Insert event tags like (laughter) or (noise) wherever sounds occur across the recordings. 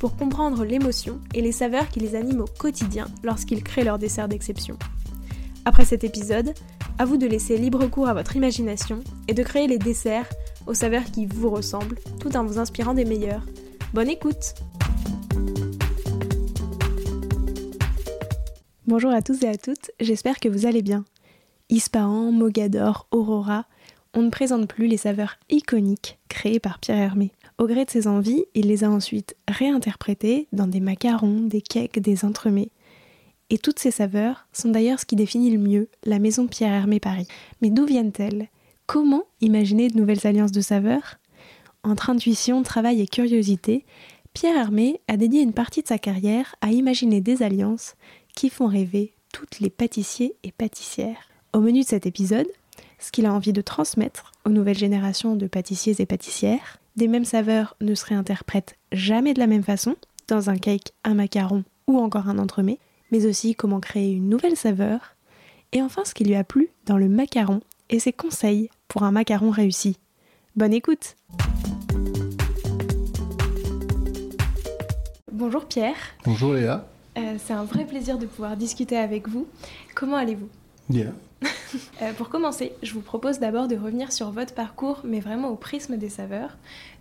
pour comprendre l'émotion et les saveurs qui les animent au quotidien lorsqu'ils créent leur dessert d'exception. Après cet épisode, à vous de laisser libre cours à votre imagination et de créer les desserts aux saveurs qui vous ressemblent, tout en vous inspirant des meilleurs. Bonne écoute Bonjour à tous et à toutes, j'espère que vous allez bien. Ispahan, Mogador, Aurora, on ne présente plus les saveurs iconiques créées par Pierre Hermé. Au gré de ses envies, il les a ensuite réinterprétées dans des macarons, des cakes, des entremets. Et toutes ces saveurs sont d'ailleurs ce qui définit le mieux la maison Pierre Hermé Paris. Mais d'où viennent-elles? Comment imaginer de nouvelles alliances de saveurs? Entre intuition, travail et curiosité, Pierre Hermé a dédié une partie de sa carrière à imaginer des alliances qui font rêver toutes les pâtissiers et pâtissières. Au menu de cet épisode, ce qu'il a envie de transmettre aux nouvelles générations de pâtissiers et pâtissières. Des mêmes saveurs ne se réinterprètent jamais de la même façon, dans un cake, un macaron ou encore un entremets, mais aussi comment créer une nouvelle saveur. Et enfin ce qui lui a plu dans le macaron et ses conseils pour un macaron réussi. Bonne écoute Bonjour Pierre. Bonjour Léa. Euh, c'est un vrai plaisir de pouvoir discuter avec vous. Comment allez-vous? Bien. Euh, pour commencer, je vous propose d'abord de revenir sur votre parcours, mais vraiment au prisme des saveurs.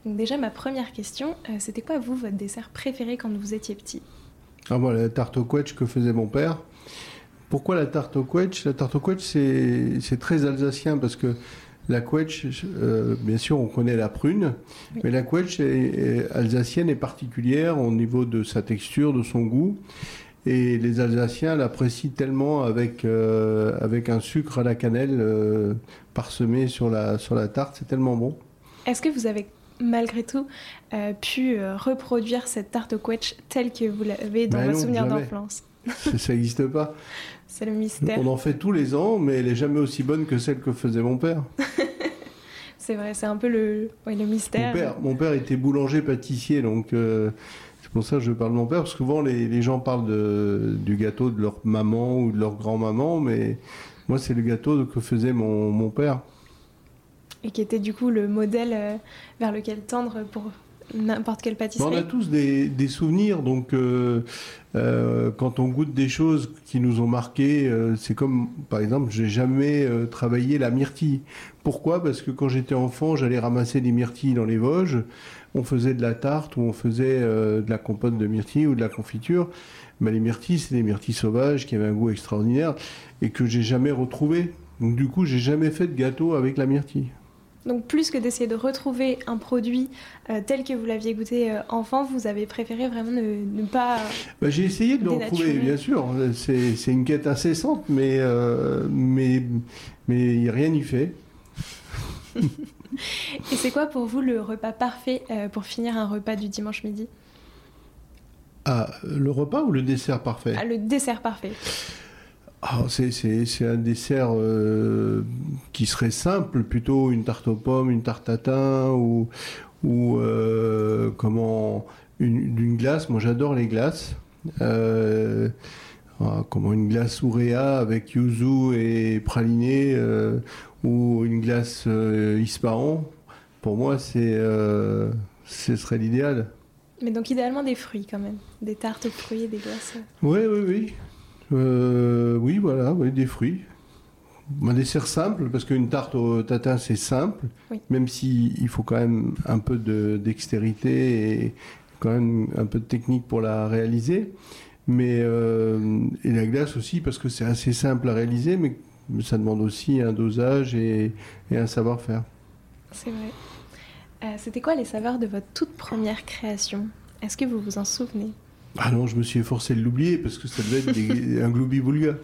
Donc déjà, ma première question, euh, c'était quoi, vous, votre dessert préféré quand vous étiez petit? Ah, moi, la tarte au quetch que faisait mon père. Pourquoi la tarte au quetch La tarte au quetch, c'est très alsacien parce que la quetch, euh, bien sûr, on connaît la prune, mais la quetch alsacienne est particulière au niveau de sa texture, de son goût. Et les Alsaciens l'apprécient tellement avec, euh, avec un sucre à la cannelle euh, parsemé sur la, sur la tarte, c'est tellement bon. Est-ce que vous avez malgré tout euh, pu reproduire cette tarte au quetch telle que vous l'avez dans ben vos souvenirs d'enfance Ça n'existe pas. (laughs) C'est le mystère. On en fait tous les ans, mais elle n'est jamais aussi bonne que celle que faisait mon père. (laughs) c'est vrai, c'est un peu le, le mystère. Mon père, mon père était boulanger-pâtissier, donc c'est pour ça que je parle de mon père, parce que souvent les, gens parlent de, du gâteau de leur maman ou de leur grand-maman, mais moi c'est le gâteau que faisait mon, père. Et qui était du coup le modèle euh, vers lequel tendre pour n'importe quelle pâtisserie. on a tous des, souvenirs, donc euh, euh, quand on goûte des choses qui nous ont marqué, c'est comme par exemple, j'ai jamais travaillé la myrtille. Pourquoi? Parce que quand j'étais enfant, j'allais ramasser des myrtilles dans les Vosges on faisait de la tarte ou on faisait euh, de la compote de myrtille ou de la confiture. Mais les myrtilles, c'est des myrtilles sauvages qui avaient un goût extraordinaire et que j'ai jamais retrouvé. Donc du coup, j'ai jamais fait de gâteau avec la myrtille. Donc plus que d'essayer de retrouver un produit euh, tel que vous l'aviez goûté euh, enfant, vous avez préféré vraiment ne, pas... Bah, j'ai essayé de le retrouver, bien sûr. C'est une quête incessante, mais, mais, mais rien n'y fait. (laughs) Et c'est quoi pour vous le repas parfait euh, pour finir un repas du dimanche midi? Ah, Le repas ou le dessert parfait? Ah, Le dessert parfait. Ah, c'est un dessert euh, qui serait simple, plutôt une tarte aux pommes, une tarte à thym ou, ou euh, comment une, glace. Moi j'adore les glaces. comment une glace ouréa avec yuzu et praliné ou une glace euh, pour moi, c'est, euh, ce serait l'idéal. Mais donc idéalement des fruits quand même, des tartes aux fruits et des glaces. Oui, oui, oui. Euh, oui, voilà, oui, des fruits. Un dessert simple, parce qu'une tarte au tatin, c'est simple, même s'il il faut quand même un peu de dextérité et quand même un peu de technique pour la réaliser. Mais, et la glace aussi, parce que c'est assez simple à réaliser, mais ça demande aussi un dosage et, un savoir-faire. C'est vrai. Euh, c'était quoi les saveurs de votre toute première création? Est-ce que vous vous en souvenez? Ah non, je me suis efforcé de l'oublier parce que ça devait être (laughs) un gloubi-boulga.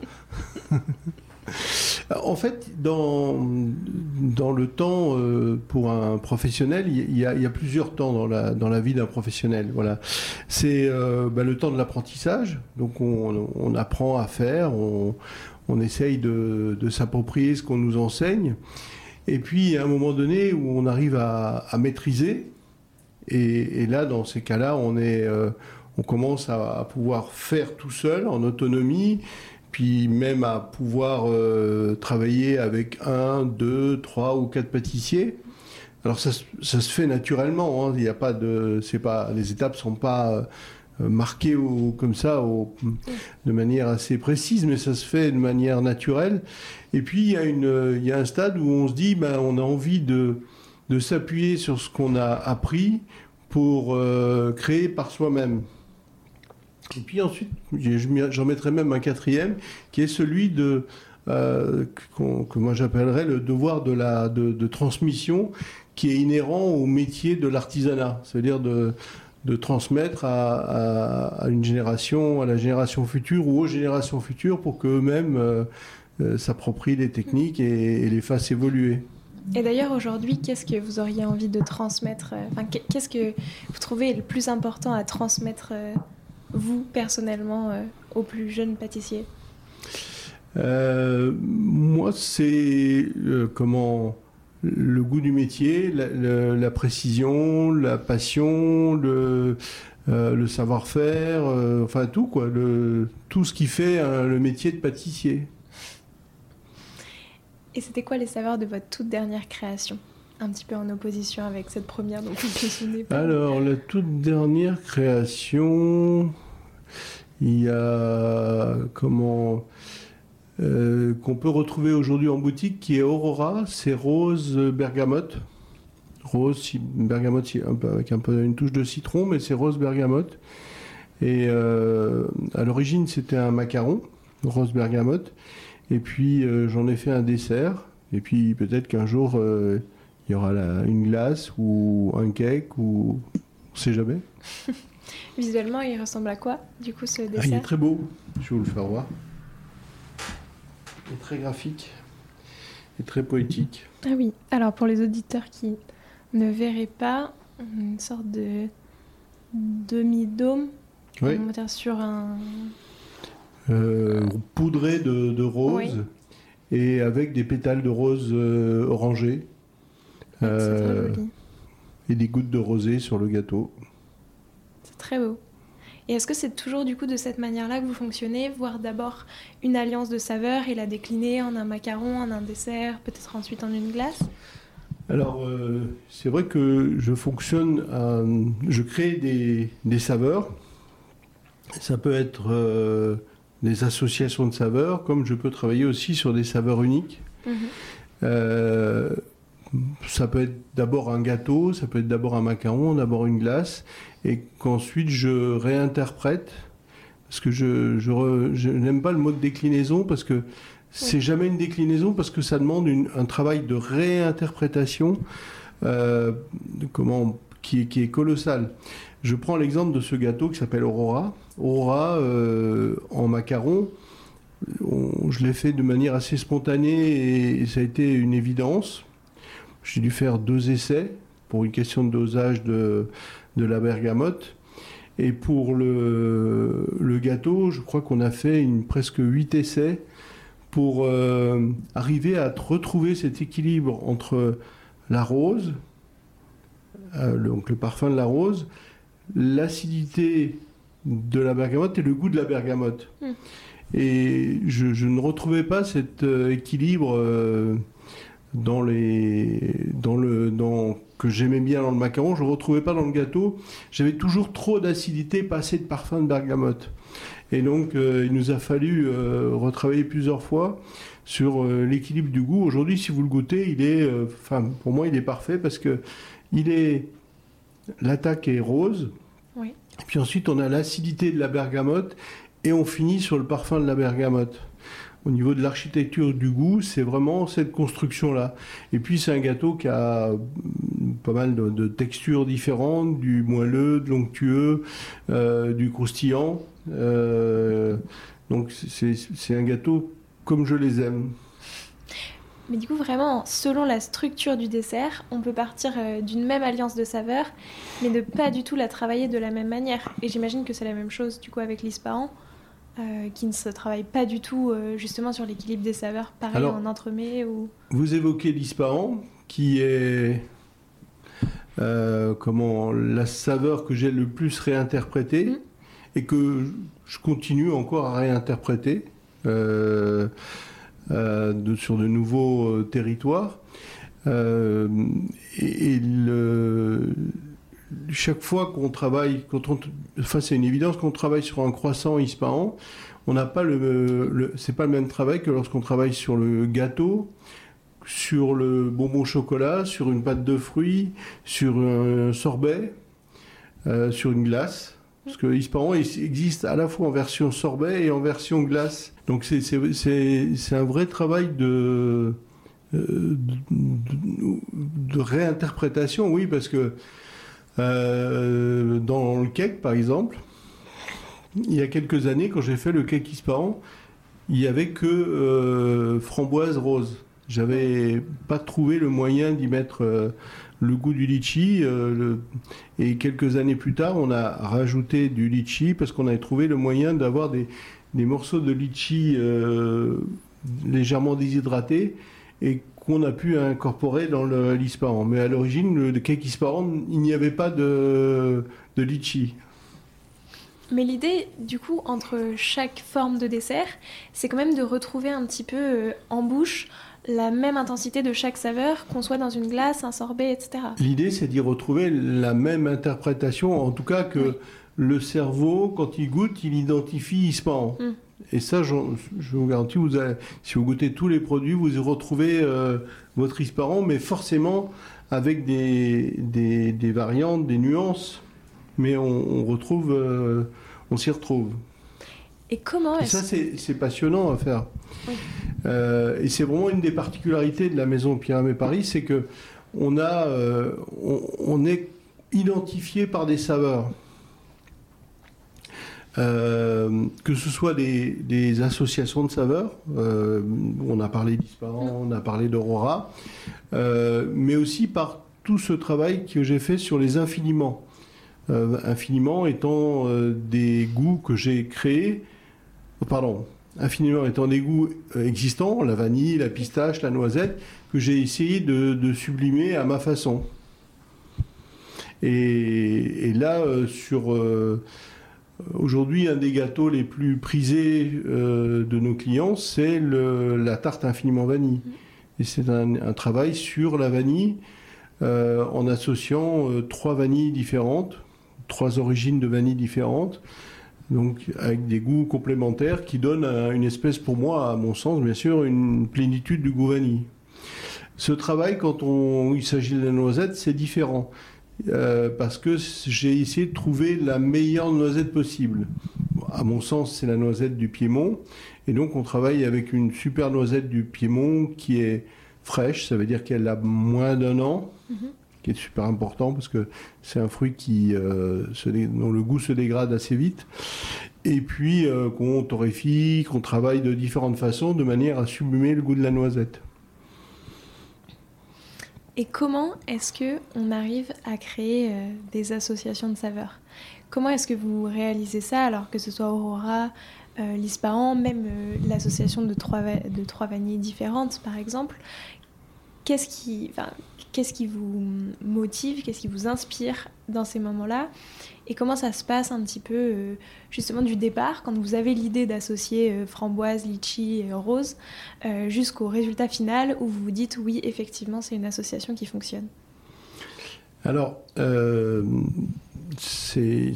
(laughs) en fait, dans, dans le temps, euh, pour un professionnel, il y, a, plusieurs temps dans la, dans la vie d'un professionnel. Voilà. C'est euh, bah, le temps de l'apprentissage. Donc on, apprend à faire, on, on essaye de, s'approprier ce qu'on nous enseigne. Et puis, à un moment donné où on arrive à, maîtriser, et, là, dans ces cas-là, on, euh, on commence à, pouvoir faire tout seul, en autonomie, puis même à pouvoir euh, travailler avec un, deux, trois ou quatre pâtissiers. Alors ça, se fait naturellement. Hein. Il n'y a pas de, c'est pas, les étapes sont pas euh, marquées au, comme ça, de manière assez précise, mais ça se fait de manière naturelle. Et puis il y a une, il y a un stade où on se dit, ben, on a envie de, de s'appuyer sur ce qu'on a appris pour euh, créer par soi-même. Et puis ensuite, j'en mettrai même un quatrième, qui est celui de euh, que moi j'appellerais le devoir de la de, transmission, qui est inhérent au métier de l'artisanat, c'est-à-dire de, de transmettre à, une génération, à la génération future ou aux générations futures, pour qu'eux-mêmes euh, euh, s'approprient les techniques et, les fassent évoluer. Et d'ailleurs, aujourd'hui, qu'est-ce que vous auriez envie de transmettre enfin, Qu'est-ce que vous trouvez le plus important à transmettre vous, personnellement, euh, aux plus jeunes pâtissiers? Euh, Moi, c'est euh, comment le goût du métier, la, précision, la passion, le, le savoir-faire, enfin tout quoi, le, tout ce qui fait le métier de pâtissier. Et c'était quoi les saveurs de votre toute dernière création? Un petit peu en opposition avec cette première dont vous pas Alors, la toute dernière création, il y a comment euh, qu'on peut retrouver aujourd'hui en boutique qui est Aurora, c'est rose bergamote. Rose, bergamote avec un peu une touche de citron, mais c'est rose bergamote. Et euh, à l'origine, c'était un macaron, rose bergamote. Et puis euh, j'en ai fait un dessert. Et puis peut-être qu'un jour il y aura une glace ou un cake ou on sait jamais. (laughs) Visuellement, il ressemble à quoi, du coup, ce dessert ah, Il est très beau. Je vais vous le faire voir. Est très graphique et très poétique. Ah oui. Alors, pour les auditeurs qui ne verraient pas, une sorte de demi-dôme. Oui. sur un. Euh, poudré de, rose et avec des pétales de rose euh, orangés. Euh, et des gouttes de rosée sur le gâteau. C'est très beau. Et est-ce que c'est toujours du coup de cette manière-là que vous fonctionnez, voir d'abord une alliance de saveurs et la décliner en un macaron, en un dessert, peut-être ensuite en une glace? Alors euh, c'est vrai que je fonctionne, je crée des, des, saveurs. Ça peut être euh, des associations de saveurs, comme je peux travailler aussi sur des saveurs uniques. Mhm ça peut être d'abord un gâteau, ça peut être d'abord un macaron, d'abord une glace, et qu'ensuite je réinterprète, parce que je, je, n'aime pas le mot de déclinaison, parce que c'est jamais une déclinaison, parce que ça demande un travail de réinterprétation euh, comment, qui, qui, est colossal. Je prends l'exemple de ce gâteau qui s'appelle Aurora. Aurora, euh, en macaron, je l'ai fait de manière assez spontanée et ça a été une évidence. J'ai dû faire deux essais pour une question de dosage de, de la bergamote. Et pour le, le gâteau, je crois qu'on a fait une, presque huit essais pour euh, arriver à retrouver cet équilibre entre la rose, euh, donc le parfum de la rose, l'acidité de la bergamote et le goût de la bergamote. Hmm. Et je, je, ne retrouvais pas cet euh, équilibre dans les dans le dans que j'aimais bien dans le macaron, je ne retrouvais pas dans le gâteau. J'avais toujours trop d'acidité, pas assez de parfum de bergamote. Et donc euh, il nous a fallu euh, retravailler plusieurs fois sur euh, l'équilibre du goût. Aujourd'hui, si vous le goûtez, il est enfin pour moi, il est parfait parce que il est l'attaque est rose. Oui. Et puis ensuite, on a l'acidité de la bergamote et on finit sur le parfum de la bergamote au niveau de l'architecture du goût, c'est vraiment cette construction-là. Et puis c'est un gâteau qui a pas mal de, textures différentes, du moelleux, de l'onctueux, euh, du croustillant. Euh, donc c'est un gâteau comme je les aime. Mais du coup, vraiment, selon la structure du dessert, on peut partir euh, d'une même alliance de saveurs, mais ne pas du tout la travailler de la même manière. Et j'imagine que c'est la même chose du coup avec l'ispahan, euh, qui ne se travaille pas du tout euh, justement sur l'équilibre des saveurs, pareil Alors, en entremets ou. Vous évoquez l'ispahan, qui est euh, comment la saveur que j'ai le plus réinterprétée Mhm. et que je continue encore à réinterpréter de- sur de nouveaux territoires. Et et le- chaque fois qu'on travaille, quand on, enfin c'est une évidence, qu'on travaille sur un croissant ispahan, on n'a pas le, c'est pas le même travail que lorsqu'on travaille sur le gâteau, sur le bonbon chocolat, sur une pâte de fruits, sur un sorbet, euh, sur une glace. Parce que l'ispahan il existe à la fois en version sorbet et en version glace. Donc c'est- un vrai travail euh, de réinterprétation, oui, parce que euh, dans le cake, par exemple, il y a quelques années, quand j'ai fait le cake ispahan, il n'y avait que euh, framboise rose. J'avais pas trouvé le moyen d'y mettre euh, le goût du litchi. Et quelques années plus tard, on a rajouté du litchi parce qu'on avait trouvé le moyen d'avoir des, morceaux de litchi légèrement déshydratés qu'on a pu incorporer dans l'ispahan. Mais à l'origine, le, cake ispahan, il n'y avait pas de, de litchi. Mais l'idée, du coup, entre chaque forme de dessert, c'est quand même de retrouver un petit peu euh, en bouche la même intensité de chaque saveur, qu'on soit dans une glace, un sorbet, etc. L'idée, c'est d'y retrouver la même interprétation, en tout cas que Oui. le cerveau, quand il goûte, il identifie. Mm. Et ça, je vous garantis, vous allez- si vous goûtez tous les produits, vous y retrouvez euh, votre Ispahan, mais forcément avec des, des, des variantes, des nuances. Mais on, on retrouve, euh, on s'y retrouve. Et comment Et est-ce ça, c'est c'est passionnant à faire. Oui. Euh, et c'est vraiment une des particularités de la maison Pyramé Paris, c'est que on a, on, on est identifié par des saveurs. Euh, que ce soit des, des associations de saveurs, euh, on a parlé d'Ispahan, on a parlé d'Aurora, euh, mais aussi par tout ce travail que j'ai fait sur les infiniments. Euh, infiniment étant euh, des goûts que j'ai créés, oh, pardon, infiniment étant des goûts euh, existants, la vanille, la pistache, la noisette, que j'ai essayé de, de sublimer à ma façon. Et, et là, sur aujourd'hui, un des gâteaux les plus prisés euh, de nos clients, c'est la tarte infiniment vanille. Et c'est un, un travail sur la vanille euh, en associant euh, trois vanilles différentes, trois origines de vanille différentes, donc avec des goûts complémentaires qui donnent un- une espèce, pour moi, à mon sens, bien sûr, une plénitude du goût vanille. Ce travail, quand on, il s'agit de la noisette, c'est différent. Euh, parce que j'ai essayé de trouver la meilleure noisette possible. À mon sens, c'est la noisette du Piémont. Et donc, on travaille avec une super noisette du Piémont qui est fraîche, ça veut dire qu'elle a moins d'un an, Mhm. qui est super important parce que c'est un fruit qui, euh, se dont le goût se dégrade assez vite. Et puis, euh, qu'on torréfie, qu'on travaille de différentes façons de manière à sublimer le goût de la noisette. Et comment est-ce que on arrive à créer euh, des associations de saveurs? Comment est-ce que vous réalisez ça alors que ce soit Aurora, euh, même euh, l'association de trois, de trois vanilles différentes par exemple? Qu'est-ce qui, qu'est-ce qui vous motive, qu'est-ce qui vous inspire dans ces moments-là Et comment ça se passe un petit peu euh, justement du départ quand vous avez l'idée d'associer euh, framboise, litchi et rose euh, jusqu'au résultat final où vous vous dites oui, effectivement, c'est une association qui fonctionne. Alors, euh,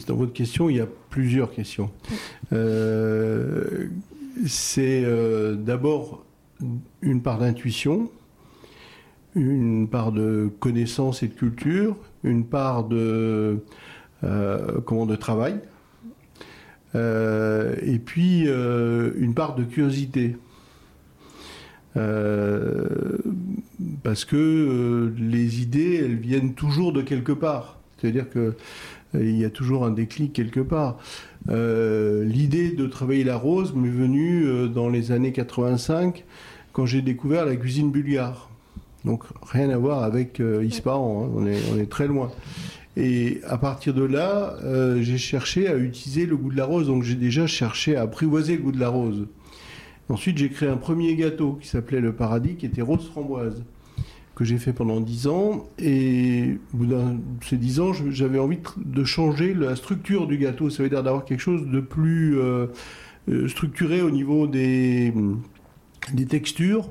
dans votre question, il y a plusieurs questions. Euh, c'est euh, d'abord une part d'intuition, une part de connaissance et de culture, une part de euh, comment de travail, euh, et puis euh, une part de curiosité. Parce que les idées, elles viennent toujours de quelque part. C'est-à-dire que il y a toujours un déclic quelque part. L'idée de travailler la rose m'est venue dans les années 85, quand j'ai découvert la cuisine bulgare. Donc rien à voir avec euh, Ispahan, hein. on, est, on est très loin. Et à partir de là, euh, j'ai cherché à utiliser le goût de la rose. Donc j'ai déjà cherché à apprivoiser le goût de la rose. Ensuite, j'ai créé un premier gâteau qui s'appelait le Paradis, qui était rose framboise, que j'ai fait pendant 10 ans. Et au bout de ces 10 ans, j'avais envie de- changer la structure du gâteau. Ça veut dire d'avoir quelque chose de plus euh, euh, structuré au niveau des, des textures.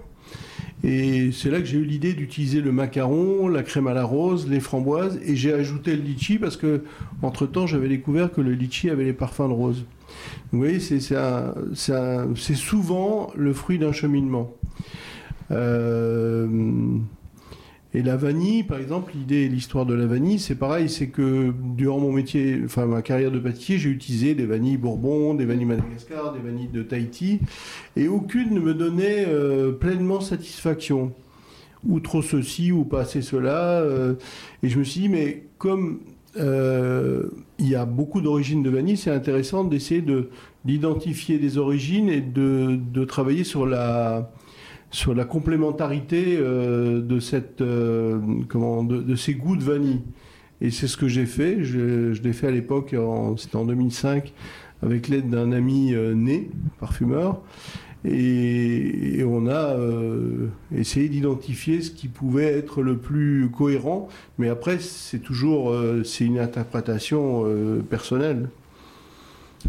Et c'est là que j'ai eu l'idée d'utiliser le macaron, la crème à la rose, les framboises, et j'ai ajouté le litchi parce que, entre temps, j'avais découvert que le litchi avait les parfums de rose. Vous voyez, c'est souvent le fruit d'un cheminement. Euh, et la vanille, par exemple, l'idée et l'histoire de la vanille, c'est pareil, c'est que durant mon métier, enfin ma carrière de pâtissier, j'ai utilisé des vanilles Bourbon, des vanilles Madagascar, des vanilles de Tahiti, et aucune ne me donnait euh, pleinement satisfaction. Ou trop ceci, ou pas assez cela. euh, et je me suis dit, mais comme euh, il y a beaucoup d'origines de vanille, c'est intéressant d'essayer de d'identifier des origines et de, de travailler sur la sur la complémentarité euh, euh, de, ces goûts de vanille. Et c'est ce que j'ai fait. Je, l'ai fait à l'époque, c'était en 2005, avec l'aide d'un ami euh, né, parfumeur. Et, et on a essayé d'identifier ce qui pouvait être le plus cohérent. Mais après, c'est toujours c'est une interprétation personnelle.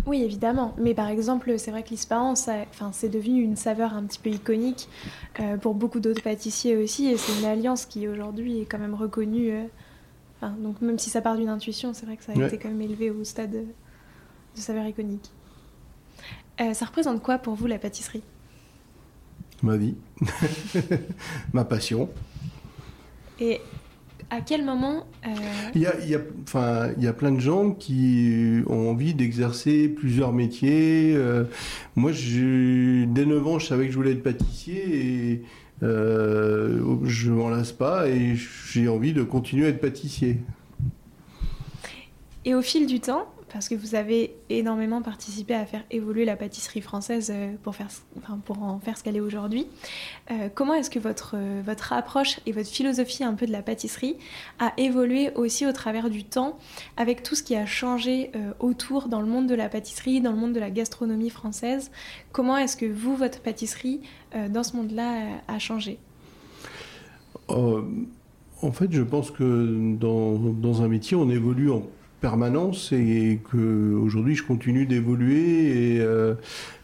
Oui, évidemment. Mais par exemple, c'est vrai que l'ispahan, enfin, c'est devenu une saveur un petit peu iconique euh, pour beaucoup d'autres pâtissiers aussi. Et c'est une alliance qui aujourd'hui est quand même reconnue. euh, enfin, donc même si ça part d'une intuition, c'est vrai que ça a Ouais. été quand même élevé au stade de, de saveur iconique. Euh, ça représente quoi pour vous la pâtisserie? Ma vie, (laughs) ma passion. Et à quel moment euh, Il y a, il y a- enfin, il y a plein de gens qui ont envie d'exercer plusieurs métiers. Euh, moi, j'ai- dès 9 ans, je savais que je voulais être pâtissier et euh, je m'en lasse pas et j'ai envie de continuer à être pâtissier. Et au fil du temps, parce que vous avez énormément participé à faire évoluer la pâtisserie française euh, pour, faire, enfin, pour en faire ce qu'elle est aujourd'hui, euh, comment est-ce que votre, euh, votre approche et votre philosophie un peu de la pâtisserie a évolué aussi au travers du temps avec tout ce qui a changé autour dans le monde de la pâtisserie, dans le monde de la gastronomie française? Comment est-ce que vous, votre pâtisserie, dans ce monde-là, a changé? En fait, je pense que dans, dans un métier, on évolue en permanence et que aujourd'hui, je continue d'évoluer. Euh,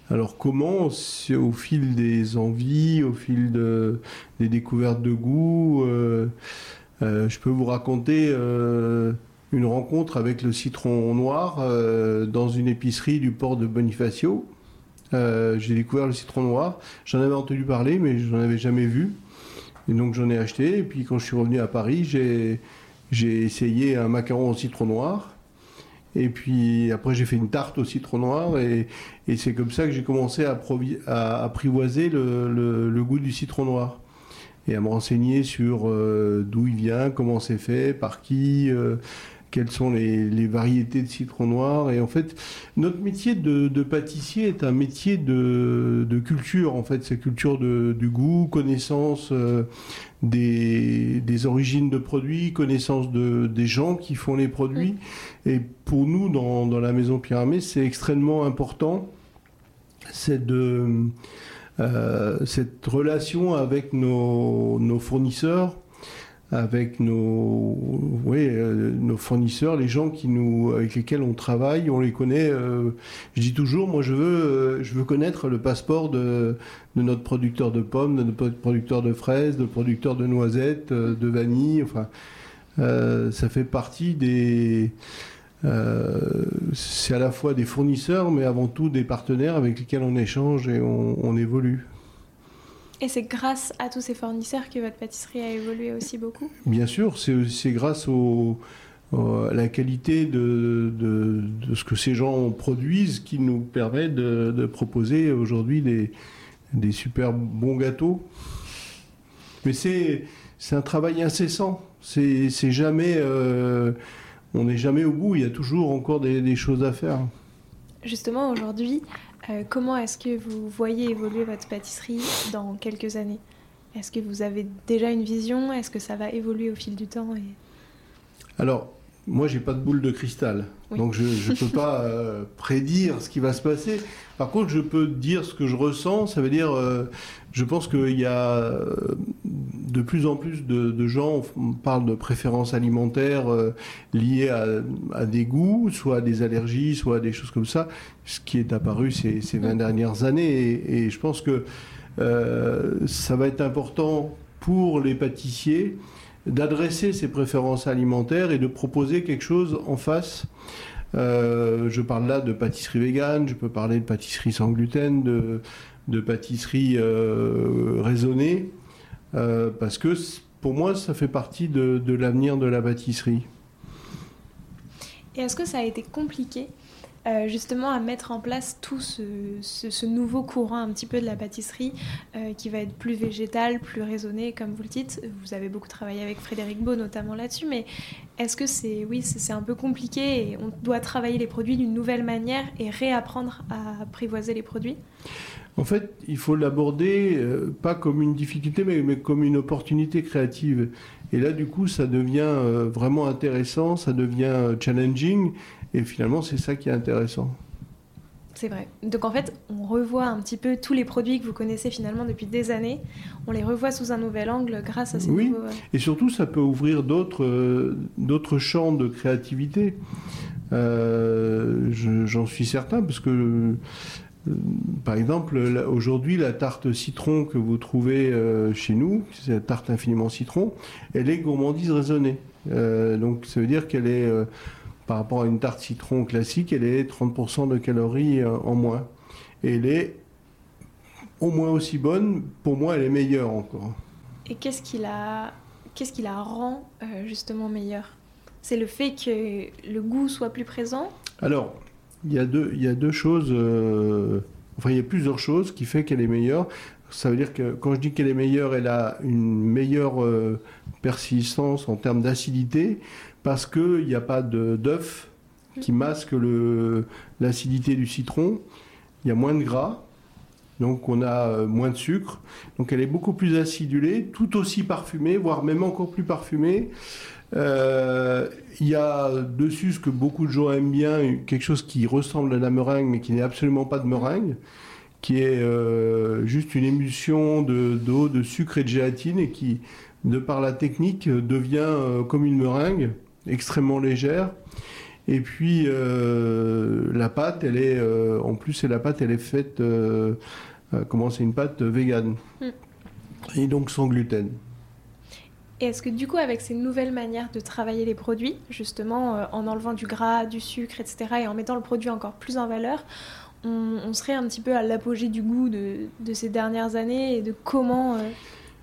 alors, comment C'est au fil des envies, au fil de, des découvertes de goût. euh, euh, je peux vous raconter une rencontre avec le citron noir dans une épicerie du port de Bonifacio. J'ai découvert le citron noir. J'en avais entendu parler, mais je n'en avais jamais vu. Et donc j'en ai acheté. Et puis quand je suis revenu à Paris, j'ai j'ai essayé un macaron au citron noir. Et puis après j'ai fait une tarte au citron noir. Et, c'est comme ça que j'ai commencé à, apprivoiser le goût du citron noir. Et à me renseigner sur euh, d'où il vient, comment c'est fait, par qui, euh, quelles sont les, les variétés de citron noir. Et en fait, notre métier de, de pâtissier est un métier de, de culture, en fait. C'est culture de- du goût, connaissance euh, des, des origines de produits, connaissance de, des gens qui font les produits. Et pour nous, dans, dans la maison Hermé, c'est extrêmement important. C'est de euh, cette relation avec nos, nos fournisseurs, avec euh, nos fournisseurs, les gens qui nous, avec lesquels on travaille, on les connaît. euh, je dis toujours, moi je veux, euh, je veux connaître le passeport de, notre producteur de pommes, de notre producteur de fraises, de producteur de noisettes, de vanille. Enfin, ça fait partie des. c'est à la fois des fournisseurs, mais avant tout des partenaires avec lesquels on échange et on évolue. Et c'est grâce à tous ces fournisseurs que votre pâtisserie a évolué aussi beaucoup Bien sûr, c'est c'est grâce au, au- à la qualité de, de- de ce que ces gens produisent qui nous permet de, de proposer aujourd'hui des, des super bons gâteaux. Mais c'est c'est un travail incessant. C'est c'est jamais. euh, on n'est jamais au bout. Il y a toujours encore des, des choses à faire. Justement, aujourd'hui, euh, comment est-ce que vous voyez évoluer votre pâtisserie dans quelques années? Est-ce que vous avez déjà une vision? Est-ce que ça va évoluer au fil du temps Alors, moi, j'ai pas de boule de cristal, donc je ne peux pas (laughs) euh, prédire ce qui va se passer. Par contre, je peux dire ce que je ressens. Ça veut dire, euh, je pense qu'il y a euh, de plus en plus de, gens, on parle de préférences alimentaires liées à, des goûts, soit à des allergies, soit à des choses comme ça, ce qui est apparu ces, ces 20 dernières années. Et, et je pense que ça va être important pour les pâtissiers d'adresser ses préférences alimentaires et de proposer quelque chose en face. Euh, je parle là de pâtisserie végane, je peux parler de pâtisserie sans gluten, de, pâtisserie euh, raisonnée, euh, parce que pour moi, ça fait partie de, de l'avenir de la pâtisserie. Et est-ce que ça a été compliqué euh, justement à mettre en place tout ce, nouveau courant un petit peu de la pâtisserie euh, qui va être plus végétal, plus raisonné, comme vous le dites. Vous avez beaucoup travaillé avec Frédéric Beau notamment là-dessus, mais est-ce que c'est oui, c'est un peu compliqué et on doit travailler les produits d'une nouvelle manière et réapprendre à apprivoiser les produits? En fait, il faut l'aborder euh, pas comme une difficulté, mais, mais, comme une opportunité créative. Et là, du coup, ça devient vraiment intéressant, ça devient challenging, et finalement, c'est ça qui est intéressant. C'est vrai. Donc en fait, on revoit un petit peu tous les produits que vous connaissez finalement depuis des années. On les revoit sous un nouvel angle grâce à ces oui. Et surtout, ça peut ouvrir d'autres euh, d'autres champs de créativité. Euh, j'en suis certain parce que, euh, par exemple, aujourd'hui, la tarte citron que vous trouvez chez nous, c'est la tarte infiniment citron, elle est gourmandise raisonnée. donc ça veut dire qu'elle est par rapport à une tarte citron classique, elle est 30% de calories euh, en moins. Et elle est au moins aussi bonne, pour moi elle est meilleure encore. Et qu'est-ce qui la, qu'est-ce qui la rend euh, justement meilleure? C'est le fait que le goût soit plus présent? Alors, il y, a deux, il y a deux choses, euh, enfin il y a plusieurs choses qui fait qu'elle est meilleure. Ça veut dire que quand je dis qu'elle est meilleure, elle a une meilleure persistance en termes d'acidité parce qu'il n'y a pas d'œuf qui mhm. masque l'acidité du citron, il y a moins de gras, donc on a euh, moins de sucre, donc elle est beaucoup plus acidulée, tout aussi parfumée, voire même encore plus parfumée. Euh, il y a dessus ce que beaucoup de gens aiment bien, quelque chose qui ressemble à la meringue, mais qui n'est absolument pas de meringue, qui est euh, juste une émulsion d'eau, de, de, sucre et de gélatine, et qui, de par la technique, devient comme une meringue extrêmement légère. Et puis euh, la pâte, elle est, euh, en plus, la pâte, elle est faite, euh, comment c'est une pâte végane, mm. et donc sans gluten. Et est-ce que du coup, avec ces nouvelles manières de travailler les produits, justement en enlevant du gras, du sucre, etc., et en mettant le produit encore plus en valeur, on, serait un petit peu à l'apogée du goût de, de, ces dernières années et de comment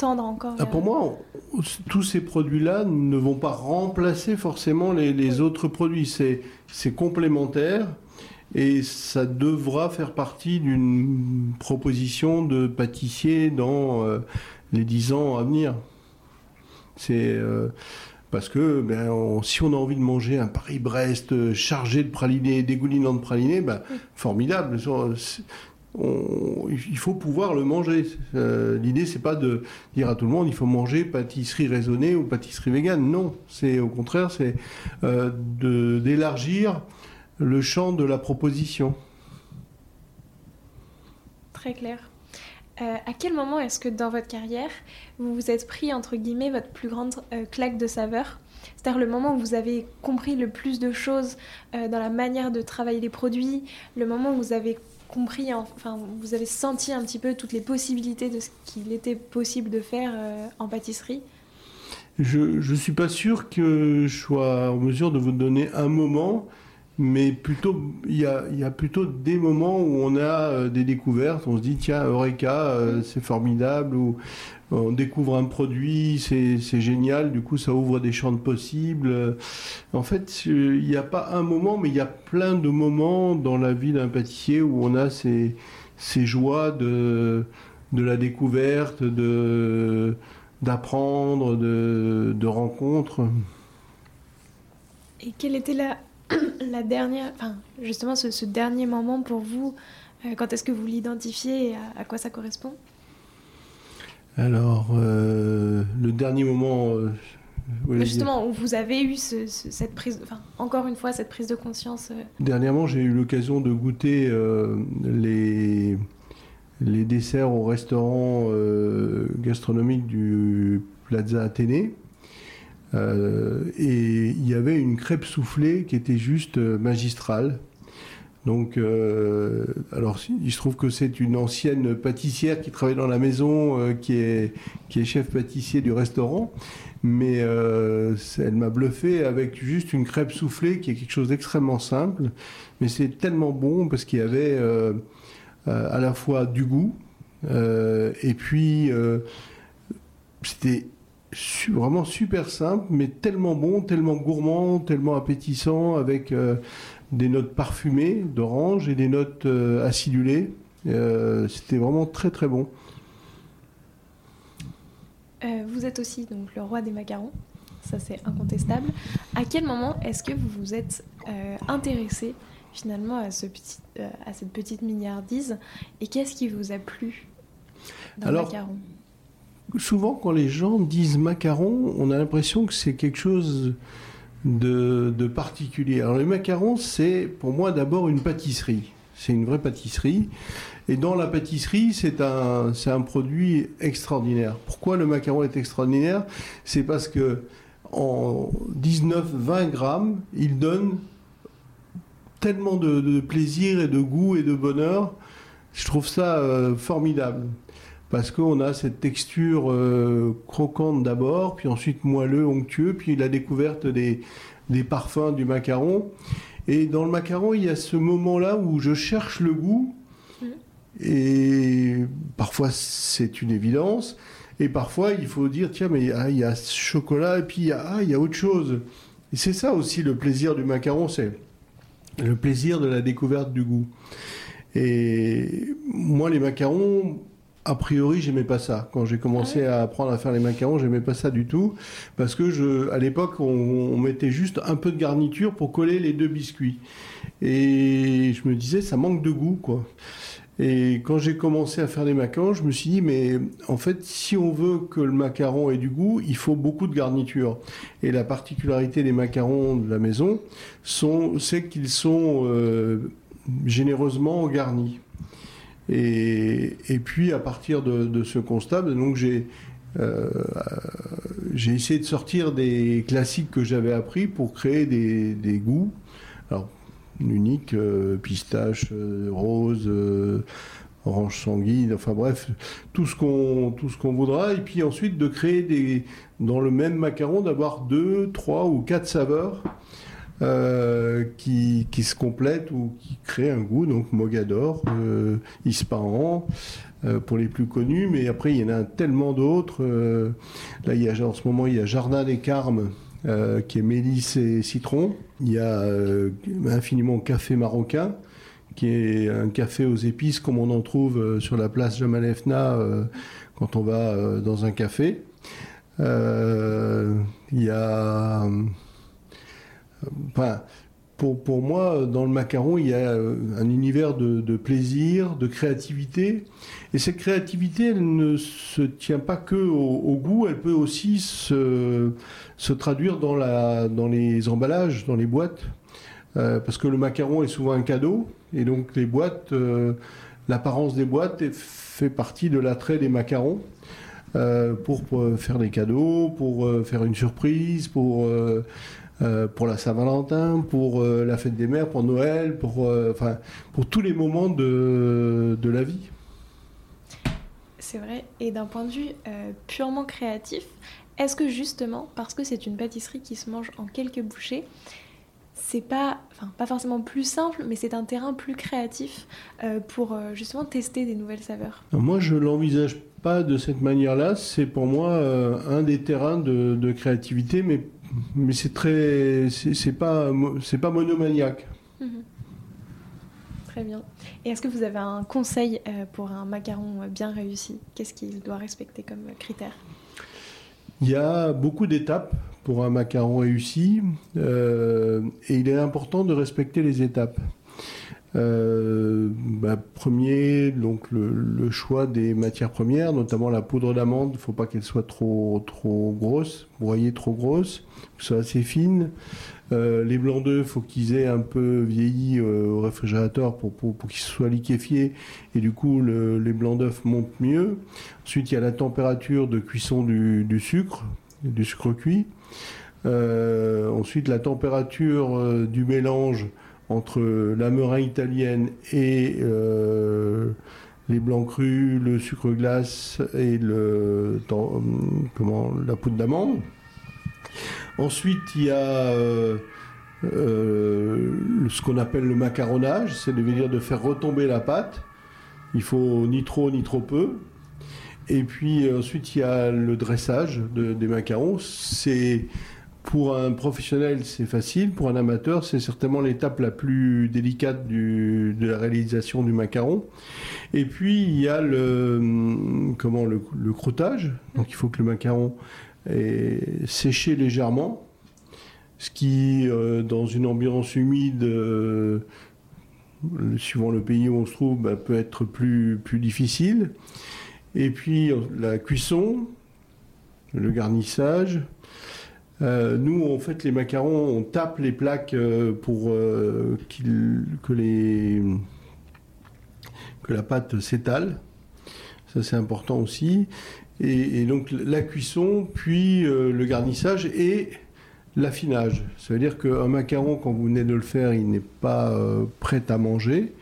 encore. Ah, pour moi, tous ces produits-là ne vont pas remplacer forcément les, autres produits. C'est complémentaire et ça devra faire partie d'une proposition de pâtissier dans euh, les dix ans à venir. C'est euh, parce que ben, si on a envie de manger un Paris-Brest chargé de pralinés, dégoulinant de pralinés, ben, formidable il faut pouvoir le manger. Euh, L'idée, c'est pas de dire à tout le monde il faut manger pâtisserie raisonnée ou pâtisserie végane. Non, c'est au contraire, c'est euh, d'élargir le champ de la proposition. Très clair. Euh, à quel moment est-ce que dans votre carrière, vous vous êtes pris, entre guillemets, votre plus grande euh, claque de saveur? C'est-à-dire le moment où vous avez compris le plus de choses dans la manière de travailler les produits, le moment où vous avez compris, enfin, vous avez senti un petit peu toutes les possibilités de ce qu'il était possible de faire euh, en pâtisserie? Je ne suis pas sûr que je sois en mesure de vous donner un moment, mais plutôt, il y a, plutôt des moments où on a euh, des découvertes, on se dit, tiens, Eureka, euh, c'est formidable, on découvre un produit, c'est génial, du coup ça ouvre des champs de possibles. En fait, il n'y a pas un moment, mais il y a plein de moments dans la vie d'un pâtissier où on a ces, joies de, de la découverte, de d'apprendre, de, de rencontres. Et quelle était la, (coughs) la dernière, enfin, justement, ce, dernier moment pour vous, euh, quand est-ce que vous l'identifiez et à, quoi ça correspond? Alors, euh, le dernier moment. Euh, justement, où vous avez eu cette prise, enfin, encore une fois, cette prise de conscience. Dernièrement, j'ai eu l'occasion de goûter les, les desserts au restaurant gastronomique du Plaza Athénée. Euh, et il y avait une crêpe soufflée qui était juste euh, magistrale. Donc, euh, alors il se trouve que c'est une ancienne pâtissière qui travaille dans la maison, qui, est, qui est chef pâtissier du restaurant. Mais elle m'a bluffé avec juste une crêpe soufflée qui est quelque chose d'extrêmement simple. Mais c'est tellement bon parce qu'il y avait à la fois du goût et puis c'était vraiment super simple, mais tellement bon, tellement gourmand, tellement appétissant, avec euh, des notes parfumées d'orange et des notes euh, acidulées. Euh, c'était vraiment très très bon. vous êtes aussi donc le roi des macarons, ça c'est incontestable. À quel moment est-ce que vous vous êtes intéressé finalement à, ce petit, à cette petite milliardise? Et qu'est-ce qui vous a plu dans le macaron? Souvent, quand les gens disent macaron, on a l'impression que c'est quelque chose de, particulier. Alors, le macaron, c'est pour moi d'abord une pâtisserie. C'est une vraie pâtisserie. Et dans la pâtisserie, c'est un, c'est un produit extraordinaire. Pourquoi le macaron est extraordinaire? C'est parce que en 19-20 grammes, il donne tellement de, plaisir et de goût et de bonheur. Je trouve ça euh, formidable parce qu'on a cette texture euh, croquante d'abord, puis ensuite moelleux, onctueux, puis la découverte des, parfums du macaron. Et dans le macaron, il y a ce moment-là où je cherche le goût, mm. et parfois c'est une évidence, et parfois il faut dire, tiens, mais ah, il y a ce chocolat, et puis ah, il y a autre chose. Et c'est ça aussi le plaisir du macaron, c'est le plaisir de la découverte du goût. Et moi, les macarons, a priori, j'aimais pas ça. Quand j'ai commencé ah à apprendre à faire les macarons, j'aimais pas ça du tout. Parce que je, à l'époque, on, mettait juste un peu de garniture pour coller les deux biscuits. Et je me disais, ça manque de goût, quoi. Et quand j'ai commencé à faire les macarons, je me suis dit, mais en fait, si on veut que le macaron ait du goût, il faut beaucoup de garniture. Et la particularité des macarons de la maison, c'est qu'ils sont euh, généreusement garnis. Et, puis à partir de, ce constat, ben, donc j'ai euh, j'ai essayé de sortir des classiques que j'avais appris pour créer des, goûts. Alors, unique, euh, pistache, euh, rose, orange sanguine, enfin bref, tout ce qu'on tout voudra. Et puis ensuite de créer des dans le même macaron d'avoir deux, trois ou quatre saveurs euh, qui, se complètent ou qui créent un goût. Donc Mogador, euh, Ispahan, euh, pour les plus connus, mais après il y en a tellement d'autres. là, y a, en ce moment, il y a Jardin des Carmes. qui est mélisse et citron. Il y a infiniment café marocain, qui est un café aux épices comme on en trouve sur la place Jamal Efna quand on va dans un café. il y a Enfin, pour, pour, moi, dans le macaron, il y a euh, un univers de, plaisir, de créativité. Et cette créativité, elle ne se tient pas que au, goût, elle peut aussi se, se traduire dans, la, dans les emballages, dans les boîtes. Euh, parce que le macaron est souvent un cadeau, et donc les boîtes, euh, l'apparence des boîtes fait partie de l'attrait des macarons. pour, faire des cadeaux, pour faire une surprise, pour euh, pour la Saint-Valentin, pour euh, la fête des mères, pour Noël, pour, euh, enfin, pour tous les moments de, de la vie. C'est vrai. Et d'un point de vue purement créatif, est-ce que justement, parce que c'est une pâtisserie qui se mange en quelques bouchées, c'est pas, enfin, pas forcément plus simple, mais c'est un terrain plus créatif pour justement tester des nouvelles saveurs? Moi, je l'envisage pas de cette manière-là. C'est pour moi un des terrains de, de créativité, mais mais c'est très, c'est pas, c'est pas monomaniaque. Mhm. Très bien. Et est-ce que vous avez un conseil euh, pour un macaron bien réussi? Qu'est-ce qu'il doit respecter comme critère? Il y a beaucoup d'étapes pour un macaron réussi. et il est important de respecter les étapes. Euh, bah, premier, donc le, choix des matières premières, notamment la poudre d'amande. Il ne faut pas qu'elle soit trop trop grosse, broyée trop grosse, que soit assez fine. Euh, les blancs d'œufs, faut qu'ils aient un peu vieilli euh, au réfrigérateur pour, qu'ils soient liquéfiés et du coup les blancs d'œufs montent mieux. Ensuite, il y a la température de cuisson du sucre, du sucre cuit. ensuite, la température du mélange entre la meringue italienne et euh, les blancs crus, le sucre glace et le, comment, la poudre d'amande. Ensuite, il y a euh, euh, ce qu'on appelle le macaronnage, c'est de dire de faire retomber la pâte. Il faut ni trop ni trop peu. Et puis ensuite, il y a le dressage des macarons. C'est pour un professionnel, c'est facile. Pour un amateur, c'est certainement l'étape la plus délicate de la réalisation du macaron. Et puis, il y a le, comment, le, croûtage. Donc, il faut que le macaron est séché légèrement. Ce qui, euh, dans une ambiance humide, euh, suivant le pays où on se trouve, bah, peut être plus, plus difficile. Et puis, la cuisson, le garnissage, euh, nous, en fait, les macarons, on tape les plaques euh, pour euh, que, la pâte s'étale. Ça, c'est important aussi. Et, donc, la cuisson, puis le garnissage et l'affinage. Ça veut dire qu'un macaron, quand vous venez de le faire, il n'est pas prêt à manger.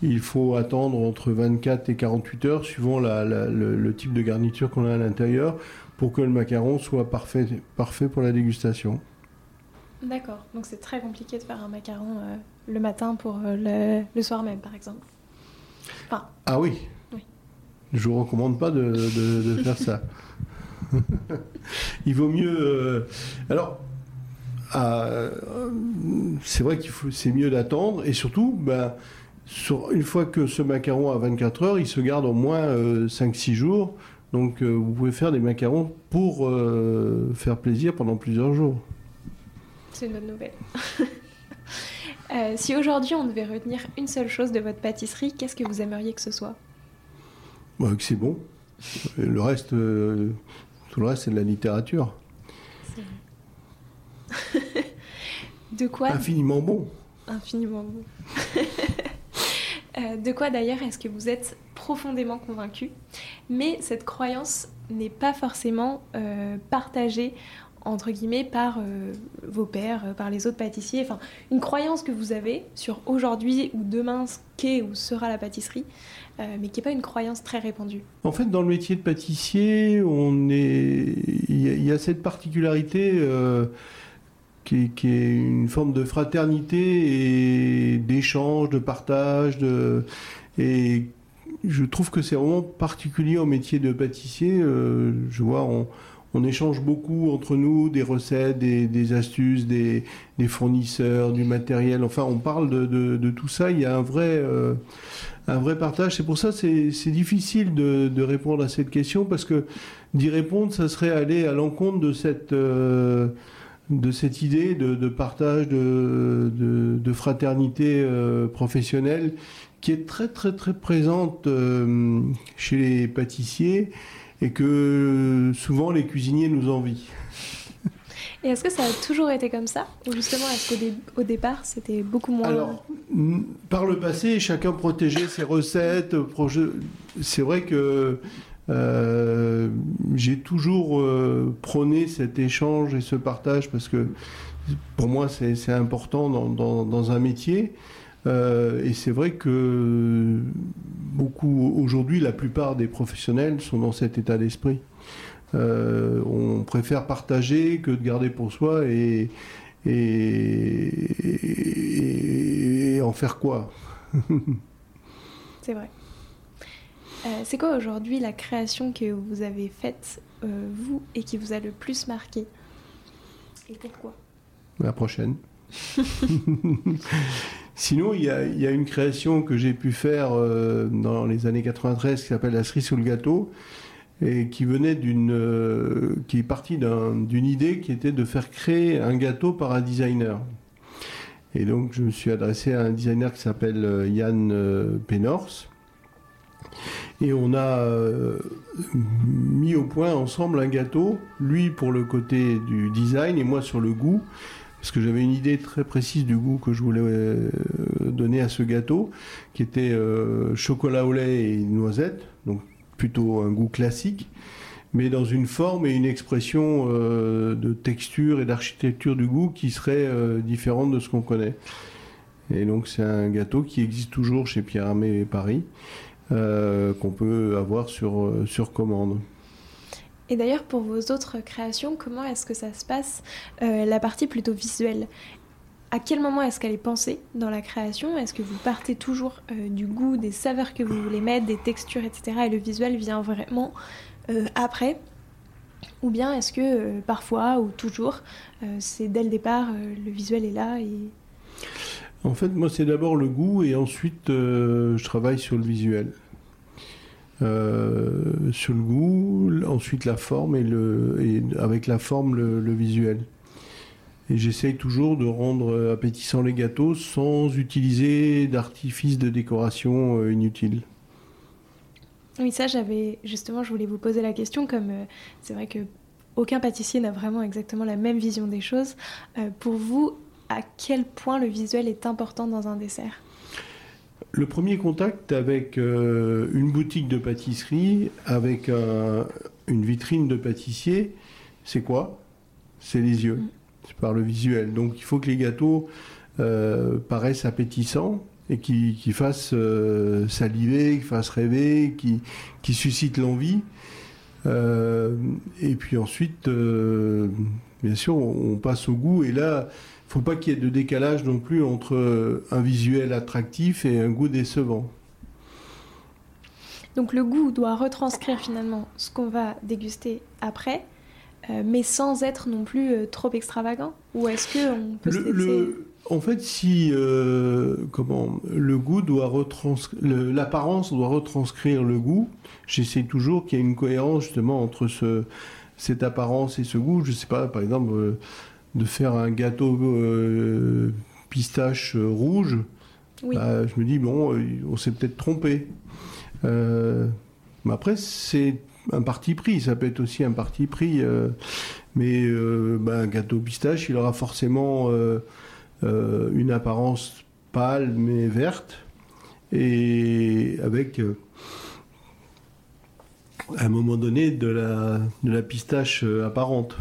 Il faut attendre entre 24 et 48 heures, suivant le, type de garniture qu'on a à l'intérieur pour que le macaron soit parfait, parfait pour la dégustation. D'accord, donc c'est très compliqué de faire un macaron euh, le matin pour euh, le, soir même, par exemple. ah oui. Je vous recommande pas de, faire ça. (laughs) Il vaut mieux. Euh, alors, ah, c'est vrai qu'il faut, c'est mieux d'attendre et surtout, ben, une fois que ce macaron a 24 heures, il se garde au moins 5-6 jours donc euh, vous pouvez faire des macarons pour euh, faire plaisir pendant plusieurs jours. C'est une bonne nouvelle. (laughs) Euh, si aujourd'hui on devait retenir une seule chose de votre pâtisserie, qu'est-ce que vous aimeriez que ce soit? Bah, Que c'est bon. le reste, tout le reste c'est de la littérature. (laughs) de quoi? Infiniment bon. Infiniment bon. (laughs) de quoi d'ailleurs est-ce que vous êtes profondément convaincu? Mais cette croyance n'est pas forcément euh, partagée entre guillemets par euh, vos pères, euh, par les autres pâtissiers, enfin une croyance que vous avez sur aujourd'hui ou demain ce qu'est ou sera la pâtisserie, mais qui n'est pas une croyance très répandue. En fait, dans le métier de pâtissier, on est, il y, a cette particularité qui, qui, est une forme de fraternité et d'échange, de partage, de et je trouve que c'est vraiment particulier au métier de pâtissier. Euh, je vois, on, échange beaucoup entre nous des recettes, des, astuces, des, fournisseurs, du matériel. Enfin, on parle de, tout ça. Il y a un vrai, euh, un vrai partage. C'est pour ça que c'est difficile de, répondre à cette question parce que d'y répondre, ça serait aller à l'encontre de cette euh, de cette idée de, partage, de, fraternité professionnelle qui est très très très présente euh, chez les pâtissiers et que souvent les cuisiniers nous envient. Et est-ce que ça a toujours été comme ça? Ou justement, est-ce qu'au départ, c'était beaucoup moins... Alors, par le passé, chacun protégeait ses recettes. C'est vrai que euh, j'ai toujours euh, prôné cet échange et ce partage parce que pour moi, c'est important dans, un métier. Euh, et c'est vrai que beaucoup, aujourd'hui, la plupart des professionnels sont dans cet état d'esprit. On préfère partager que de garder pour soi et, et, en faire quoi? C'est vrai. Euh, c'est quoi aujourd'hui la création que vous avez faite, vous, et qui vous a le plus marqué? Et pourquoi? La prochaine. (laughs) Sinon, il y, a, une création que j'ai pu faire euh, dans les années 93 qui s'appelle La cerise sous le gâteau et qui venait d'une, euh, qui est parti d'une idée qui était de faire créer un gâteau par un designer. Et donc je me suis adressé à un designer qui s'appelle euh, Yann euh, Penors. Et on a mis au point ensemble un gâteau, lui pour le côté du design et moi sur le goût, parce que j'avais une idée très précise du goût que je voulais donner à ce gâteau, qui était chocolat au lait et noisette, donc plutôt un goût classique, mais dans une forme et une expression euh, de texture et d'architecture du goût qui serait euh, différente de ce qu'on connaît. Et donc c'est un gâteau qui existe toujours chez Pierre Armé Paris, euh, qu'on peut avoir sur, sur commande. Et d'ailleurs, pour vos autres créations, comment est-ce que ça se passe, la partie plutôt visuelle? À quel moment est-ce qu'elle est pensée dans la création? Est-ce que vous partez toujours euh, du goût, des saveurs que vous voulez mettre, des textures, etc. Et le visuel vient vraiment euh, après? Ou bien est-ce que euh, parfois ou toujours, c'est dès le départ, le visuel est là et... En fait, moi, c'est d'abord le goût et ensuite, je travaille sur le visuel. sur le goût, ensuite la forme et, avec la forme le visuel. Et j'essaye toujours de rendre euh, appétissants les gâteaux sans utiliser d'artifices de décoration euh, inutiles. Oui, ça, j'avais justement, je voulais vous poser la question, comme euh, c'est vrai que aucun pâtissier n'a vraiment exactement la même vision des choses. pour vous, à quel point le visuel est important dans un dessert Le premier contact avec une boutique de pâtisserie, avec une vitrine de pâtissier, c'est quoi? C'est les yeux. Mm par le visuel. Donc il faut que les gâteaux euh, paraissent appétissants et qui, fassent euh, saliver, qui fassent rêver, qui, qui suscitent l'envie. Euh, et puis ensuite, bien sûr, on, passe au goût. Et là, faut pas qu'il y ait de décalage non plus entre un visuel attractif et un goût décevant. Donc le goût doit retranscrire finalement ce qu'on va déguster après, euh, mais sans être non plus euh, trop extravagant Ou est-ce qu'on peut le, En fait, si euh, comment le goût doit retranscrire, l'apparence doit retranscrire le goût, j'essaie toujours qu'il y ait une cohérence justement entre ce, cette apparence et ce goût. Je sais pas, par exemple, de faire un gâteau pistache rouge. Bah, je me dis bon, on s'est peut-être trompé. mais après, c'est un parti pris. Ça peut être aussi un parti pris. Euh, mais euh, ben, un gâteau pistache, il aura forcément euh, une apparence pâle mais verte et avec à un moment donné de la, de la pistache apparente.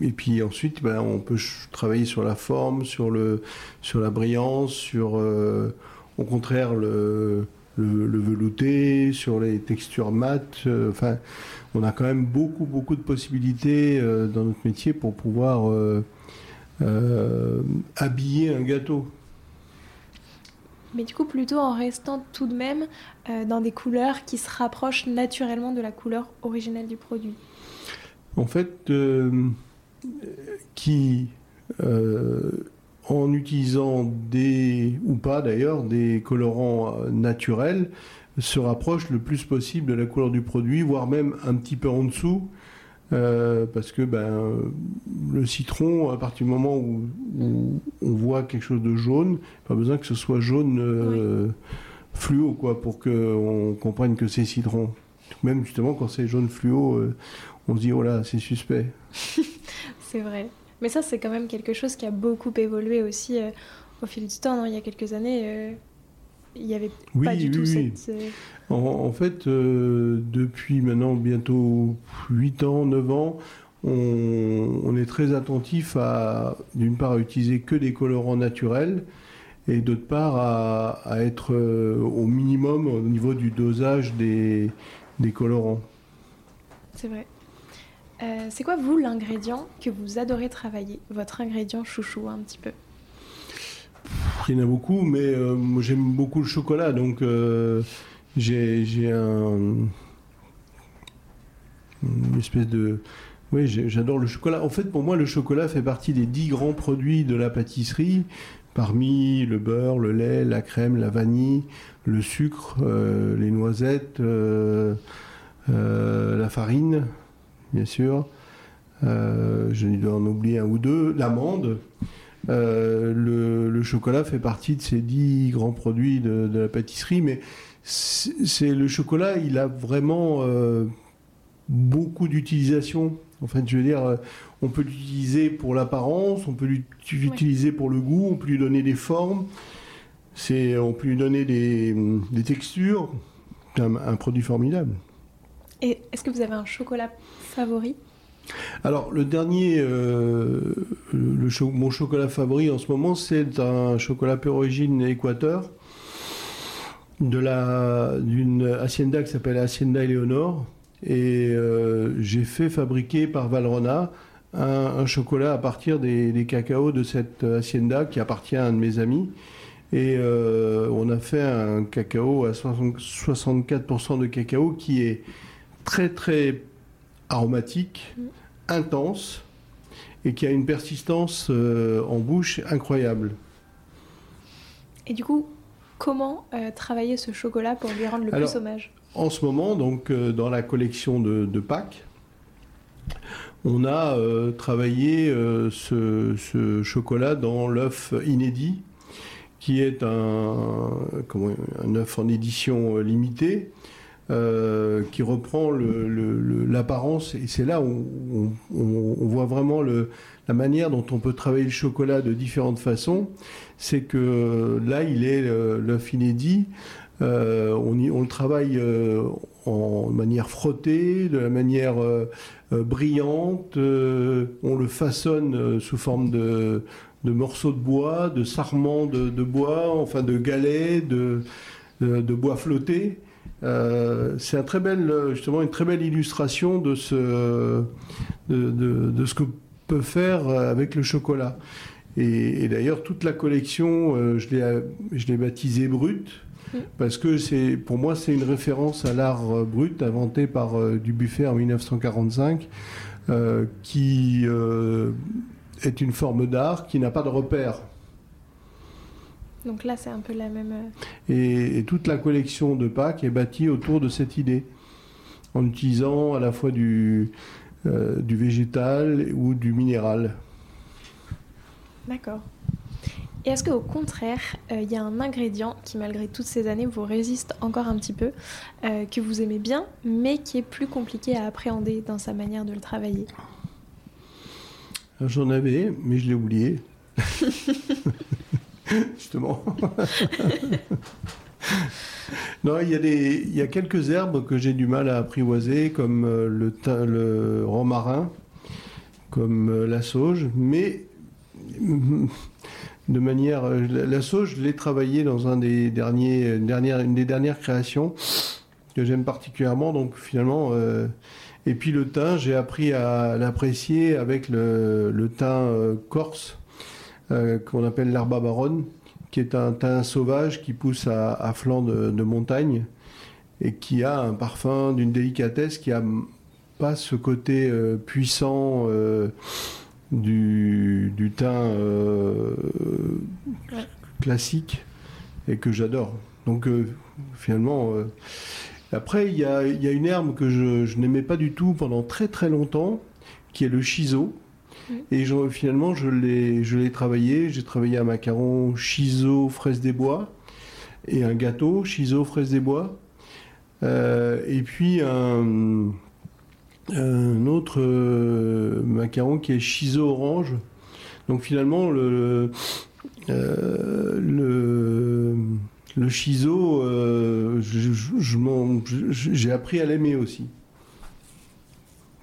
Et puis ensuite, ben, on peut travailler sur la forme, sur, le, sur la brillance, sur au contraire le, le, velouté, sur les textures mates. Euh, enfin, on a quand même beaucoup, beaucoup de possibilités euh, dans notre métier pour pouvoir euh, habiller un gâteau. Mais du coup, plutôt en restant tout de même dans des couleurs qui se rapprochent naturellement de la couleur originelle du produit. En fait, qui en utilisant des, ou pas d'ailleurs, des colorants euh, naturels, se rapproche le plus possible de la couleur du produit, voire même un petit peu en dessous, euh, parce que ben, le citron, à partir du moment où, on voit quelque chose de jaune, pas besoin que ce soit jaune euh, fluo, quoi, pour qu'on comprenne que c'est citron. Même justement quand c'est jaune fluo, on se dit oh là, c'est suspect. (laughs) c'est vrai. Mais ça, c'est quand même quelque chose qui a beaucoup évolué aussi euh, au fil du temps. il y a quelques années, euh, il n'y avait pas du tout cette... Euh, en, fait, depuis maintenant bientôt 8 ans, 9 ans, on, est très attentif à, d'une part, à utiliser que des colorants naturels et d'autre part à, être au minimum au niveau du dosage des, des colorants. C'est vrai. Euh, c'est quoi, vous, l'ingrédient que vous adorez travailler? Votre ingrédient chouchou, un petit peu Il y en a beaucoup, mais euh, j'aime beaucoup le chocolat, donc euh, j'ai un. Une espèce de. Oui, j'adore le chocolat. En fait, pour moi, le chocolat fait partie des dix grands produits de la pâtisserie, parmi le beurre, le lait, la crème, la vanille, le sucre, les noisettes. la farine, bien sûr. je dois en oublier un ou deux. L'amande. le, chocolat fait partie de ces dix grands produits de, la pâtisserie, mais c'est le chocolat, il a vraiment beaucoup d'utilisation. En je veux dire, euh, on peut l'utiliser pour l'apparence, on peut l'utiliser pour le goût, on peut lui donner des formes, on peut lui donner des, textures. C'est un, produit formidable. Et est-ce que vous avez un chocolat favori? Alors, le dernier, euh, mon chocolat favori en ce moment, c'est un chocolat origine Équateur d'une hacienda qui s'appelle Hacienda Eleonore et euh, j'ai fait fabriquer par Valrona un, chocolat à partir des, cacao de cette hacienda qui appartient à un de mes amis. Et euh, on a fait un cacao à 64% de cacao qui est très très aromatique, mm. intense et qui a une persistance euh, en bouche incroyable. Et du coup, comment travailler ce chocolat pour lui rendre le plus hommage? en ce moment, donc, euh, dans la collection de, Pâques, on a euh, travaillé euh, ce, chocolat dans l'œuf inédit, qui est un, un œuf en édition limitée, qui reprend l'apparence, et c'est là où on, voit vraiment la manière dont on peut travailler le chocolat de différentes façons. C'est que là, il est l'œuf inédit. Euh, on, le travaille euh, en manière frottée, de la manière euh, brillante. on le façonne sous forme de, morceaux de bois, de sarments de, bois, enfin de galets, de, bois flotté. C'est un très belle, justement une très belle illustration de ce, de, ce que peut faire avec le chocolat. Et, d'ailleurs, toute la collection, je l'ai baptisée brute parce que c'est, pour moi, c'est une référence à l'art euh, brut inventé par euh, Dubuffet en 1945, euh, qui est une forme d'art qui n'a pas de repère. Donc là, c'est un peu la même. Et, toute la collection de Pâques est bâtie autour de cette idée, en utilisant à la fois du, du végétal ou du minéral. D'accord. Et est-ce qu'au contraire, euh, il y a un ingrédient qui, malgré toutes ces années, vous résiste encore un petit peu, euh, que vous aimez bien, mais qui est plus compliqué à appréhender dans sa manière de le travailler? J'en avais, mais je l'ai oublié. (laughs) (laughs) Justement. (laughs) non, il y, a quelques herbes que j'ai du mal à apprivoiser, comme euh, le, le romarin, comme la sauge, mais (laughs) de manière. Euh, la sauge, je l'ai travaillé dans un des derniers, une, des dernières créations que j'aime particulièrement. Donc finalement, euh, et puis le thym, j'ai appris à l'apprécier avec le, thym euh, qu'on appelle l'herba baronne, qui est un thym sauvage qui pousse à, flanc de, montagne et qui a un parfum d'une délicatesse qui a pas ce côté puissant du, du thym euh, classique et que j'adore. Donc euh, finalement, euh, après il y a, y a, une herbe que je, je n'aimais pas du tout pendant très très longtemps, qui est le chiso. Et finalement, je l'ai, je l'ai travaillé. J'ai travaillé un macaron chiso fraise des bois et un gâteau chiso fraise des bois. et puis un, un autre euh, macaron qui est chiso orange. Donc finalement, le, euh, le, le chiso, euh, j'ai appris à l'aimer aussi.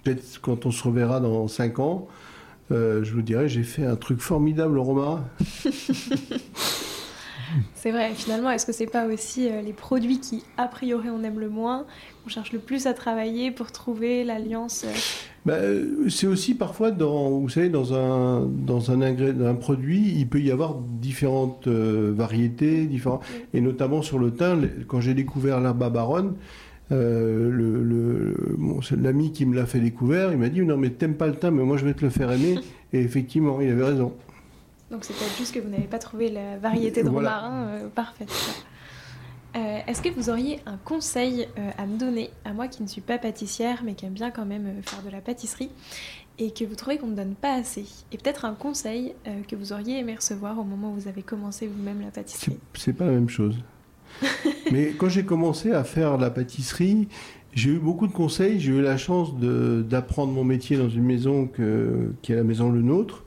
Peut-être quand on se reverra dans 5 ans, je vous dirai, j'ai fait un truc formidable, Romain. (laughs) C'est vrai, finalement, est-ce que c'est pas aussi les produits qui, a priori, on aime le moins, on cherche le plus à travailler pour trouver l'alliance euh. bah, C'est aussi parfois, dans, vous savez, dans un, dans un, un produit, il peut y avoir différentes euh, variétés, différents, et notamment sur le thym, quand j'ai découvert l'herbe baronne, euh, le, l'ami qui me l'a fait découvrir, il m'a dit non mais t'aimes pas le thym, mais moi je vais te le faire aimer. (laughs) Et effectivement, il avait raison. Donc c'est peut-être juste que vous n'avez pas trouvé la variété de romarin parfaite. Euh, est-ce que vous auriez un conseil euh, à me donner, à moi qui ne suis pas pâtissière, mais qui aime bien quand même faire de la pâtisserie, et que vous trouvez qu'on ne donne pas assez? Et peut-être un conseil que vous auriez aimé recevoir au moment où vous avez commencé vous-même la pâtisserie? C'est pas la même chose. (laughs) mais quand j'ai commencé à faire la pâtisserie, j'ai eu beaucoup de conseils. J'ai eu la chance d'apprendre mon métier dans une maison qui est la maison Le Nôtre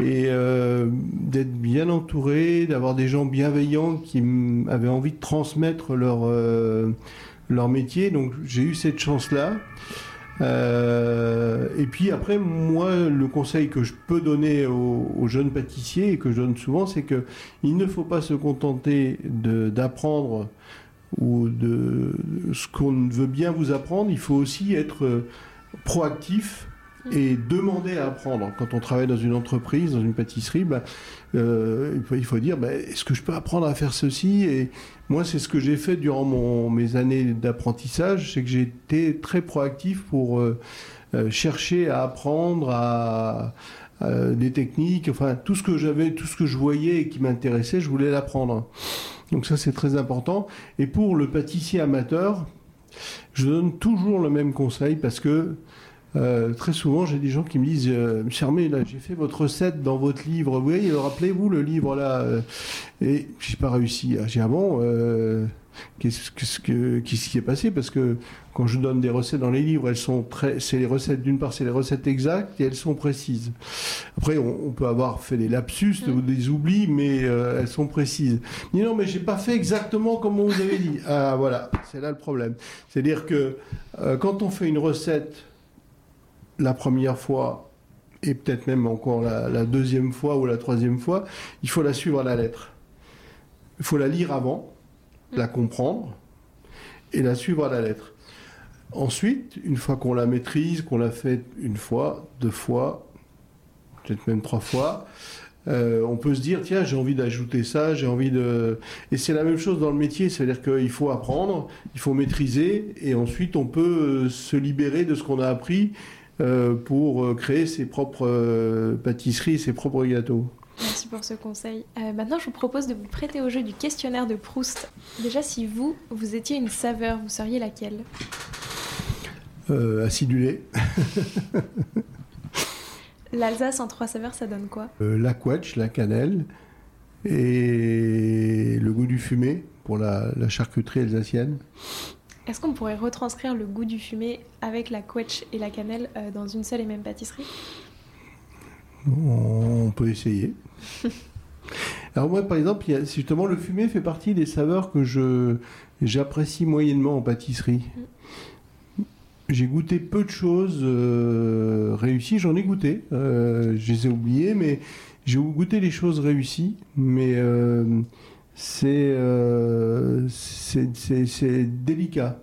et euh, d'être bien entouré, d'avoir des gens bienveillants qui avaient envie de transmettre leur, euh, leur métier. Donc j'ai eu cette chance-là. Euh, et puis après, moi, le conseil que je peux donner aux, jeunes pâtissiers et que je donne souvent, c'est que il ne faut pas se contenter d'apprendre ou de ce qu'on veut bien vous apprendre. Il faut aussi être proactif et demander à apprendre. Quand on travaille dans une entreprise, dans une pâtisserie, bah, euh, il faut dire bah, est-ce que je peux apprendre à faire ceci? Et moi, c'est ce que j'ai fait durant mes années d'apprentissage, c'est que j'ai été très proactif pour euh, euh, chercher à apprendre à, des techniques, enfin tout ce que j'avais, tout ce que je voyais et qui m'intéressait, je voulais l'apprendre. Donc ça, c'est très important. Et pour le pâtissier amateur, je donne toujours le même conseil parce que euh, très souvent, j'ai des gens qui me disent euh, Monsieur Armé, là, j'ai fait votre recette dans votre livre. Vous voyez, rappelez-vous le livre là euh, Et j'ai pas réussi. J'ai ah bon Qu'est-ce qui est passé? Parce que quand je donne des recettes dans les livres, elles sont très, c'est les recettes d'une part, c'est les recettes exactes et elles sont précises. Après, on, peut avoir fait des lapsus ou des oublis, mais elles sont précises. Mais non, mais j'ai pas fait exactement comme on vous avait dit. Ah voilà, c'est là le problème. C'est-à-dire que quand on fait une recette la première fois et peut-être même encore la, deuxième fois ou la troisième fois, il faut la suivre à la lettre. Il faut la lire avant, la comprendre et la suivre à la lettre. Ensuite, une fois qu'on la maîtrise, qu'on l'a fait une fois, deux fois, peut-être même trois fois, euh, on peut se dire tiens j'ai envie d'ajouter ça, j'ai envie de et c'est la même chose dans le métier, c'est-à-dire qu'il faut apprendre, il faut maîtriser et ensuite on peut se libérer de ce qu'on a appris pour euh, créer ses propres euh, pâtisseries, ses propres gâteaux. Merci pour ce conseil. maintenant, je vous propose de vous prêter au jeu du questionnaire de Proust. Déjà, si vous, vous étiez une saveur, vous seriez laquelle? Acidulé. (laughs) L'Alsace en trois saveurs, ça donne quoi? La couette, la cannelle et le goût du fumé pour la charcuterie alsacienne. Est-ce qu'on pourrait retranscrire le goût du fumé avec la quetch et la cannelle euh, dans une seule et même pâtisserie? On peut essayer. (laughs) Alors moi, par exemple, justement, le fumé fait partie des saveurs que je j'apprécie moyennement en pâtisserie. Mm. J'ai goûté peu de choses euh, réussies. J'en ai goûté. Euh, je les ai oubliées, mais j'ai goûté les choses réussies. Mais euh, c'est délicat.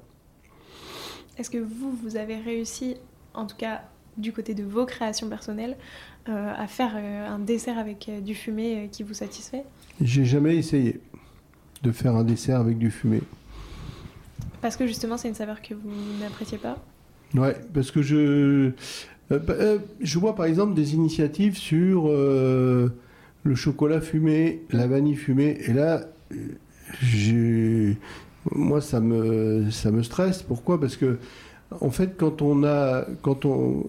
Est-ce que vous, vous avez réussi, en tout cas du côté de vos créations personnelles, euh, à faire euh, un dessert avec du fumé qui vous satisfait? J'ai jamais essayé de faire un dessert avec du fumé. Parce que justement, c'est une saveur que vous n'appréciez pas? Ouais, parce que je, je vois par exemple des initiatives sur le chocolat fumé, la vanille fumée. Et là, moi, ça me, ça me stresse. Pourquoi? Parce que, en fait, quand on a, quand on,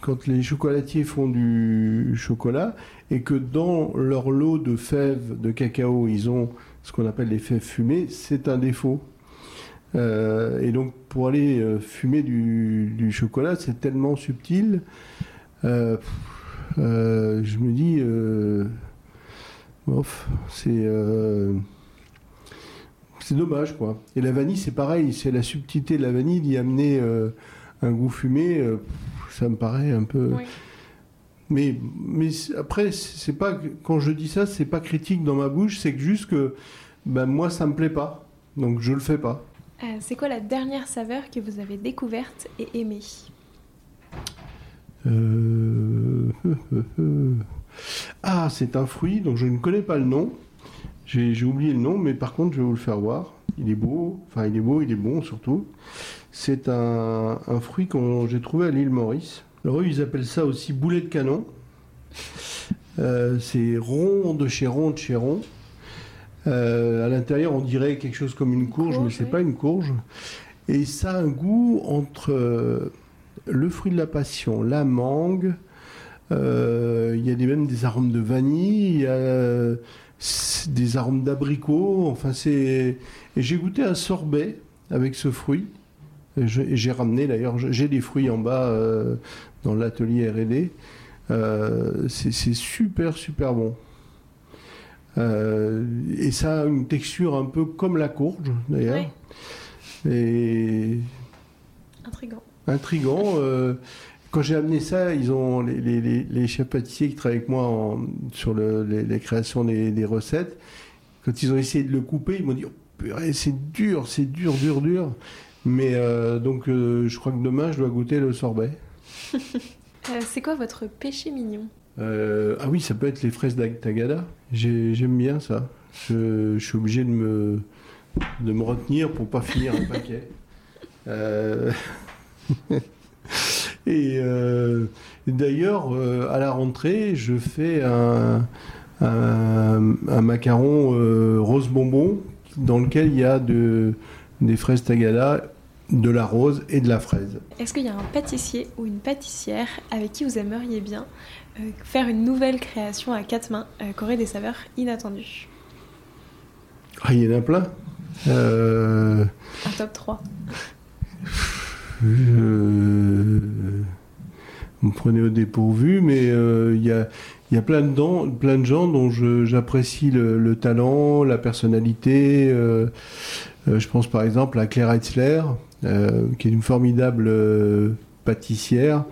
quand les chocolatiers font du chocolat et que dans leur lot de fèves de cacao, ils ont ce qu'on appelle les fèves fumées, c'est un défaut. Euh, et donc, pour aller euh, fumer du, chocolat, c'est tellement subtil. Euh, euh, je me dis, euh, c'est euh, c'est dommage quoi. Et la vanille, c'est pareil, c'est la subtilité de la vanille d'y amener un goût fumé. ça me paraît un peu. Mais, mais après, c'est pas quand je dis ça, c'est pas critique dans ma bouche, c'est juste que ben, moi, ça me plaît pas, donc je le fais pas. c'est quoi la dernière saveur que vous avez découverte et aimée? (laughs) ah, c'est un fruit, donc je ne connais pas le nom. J'ai oublié le nom, mais par contre, je vais vous le faire voir. Il est beau, enfin, il est beau, il est bon surtout. C'est un, fruit que j'ai trouvé à l'île Maurice. Alors, eux, ils appellent ça aussi boulet de canon. Euh, c'est rond de chez rond de chez rond. à l'intérieur, on dirait quelque chose comme une courge, mais c'est pas une courge. Et ça a un goût entre le fruit de la passion, la mangue. Il y a même des arômes de vanille. Il y a des arômes d'abricot. Enfin, c'est. Et j'ai goûté un sorbet avec ce fruit. Et j'ai ramené d'ailleurs, j'ai des fruits en bas euh, dans l'atelier R&D. Euh, c'est super super bon. Euh, et ça a une texture un peu comme la courge d'ailleurs. Et intrigant. Intrigant. quand j'ai amené ça, ils ont les, les, chefs pâtissiers qui travaillent avec moi sur les, créations des, recettes. Quand ils ont essayé de le couper, ils m'ont dit oh, c'est dur, c'est dur, dur, dur. Mais euh, donc, euh, je crois que demain, je dois goûter le sorbet. (laughs) Euh, c'est quoi votre péché mignon? Ah oui, ça peut être les fraises d'Agada. J'aime bien ça. Je, suis obligé de me, de me retenir pour pas finir un paquet. (laughs) (laughs) Et d'ailleurs, à la rentrée, je fais un, un macaron rose bonbon dans lequel il y a de, des fraises tagada, de la rose et de la fraise. Est-ce qu'il y a un pâtissier ou une pâtissière avec qui vous aimeriez bien euh, faire une nouvelle création à quatre mains euh, qui aurait des saveurs inattendues? Ah, il y en a plein. Euh... Un top 3. (laughs) Vous me prenez au dépourvu, mais euh, il y a, plein de, gens dont j'apprécie le, le, talent, la personnalité. Euh, je pense par exemple à Claire Heitzler, euh, qui est une formidable euh, pâtissière,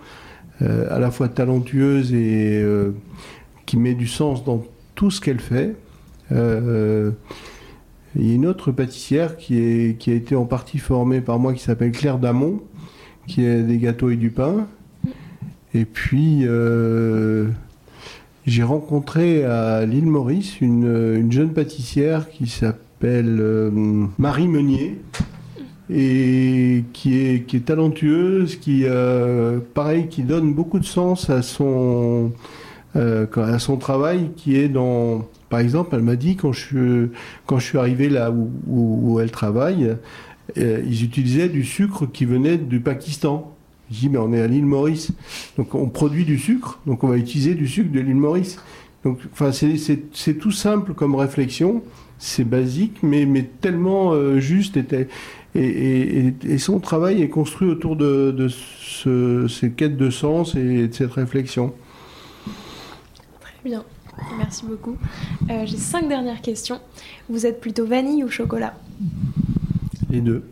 à la fois talentueuse et qui met du sens dans tout ce qu'elle fait. il y a une autre pâtissière qui, qui a été en partie formée par moi qui s'appelle Claire Damon, qui est des gâteaux et du pain. Et puis, j'ai rencontré à l'île Maurice une, une jeune pâtissière qui s'appelle euh, Marie Meunier et qui est, qui est talentueuse, qui euh, pareil, qui donne beaucoup de sens à son euh, à son travail, qui est dans, par exemple, elle m'a dit quand je suis quand je suis arrivé là où, elle travaille, ils utilisaient du sucre qui venait du Pakistan. Je dis mais on est à l'île Maurice, donc on produit du sucre, donc on va utiliser du sucre de l'île Maurice. Donc, c'est tout simple comme réflexion c'est basique, mais, mais tellement euh, juste. Et, et, son travail est construit autour de, de ce, ces quêtes de sens et de cette réflexion. Très bien, merci beaucoup. Euh, j'ai cinq dernières questions. Vous êtes plutôt vanille ou chocolat? Les deux.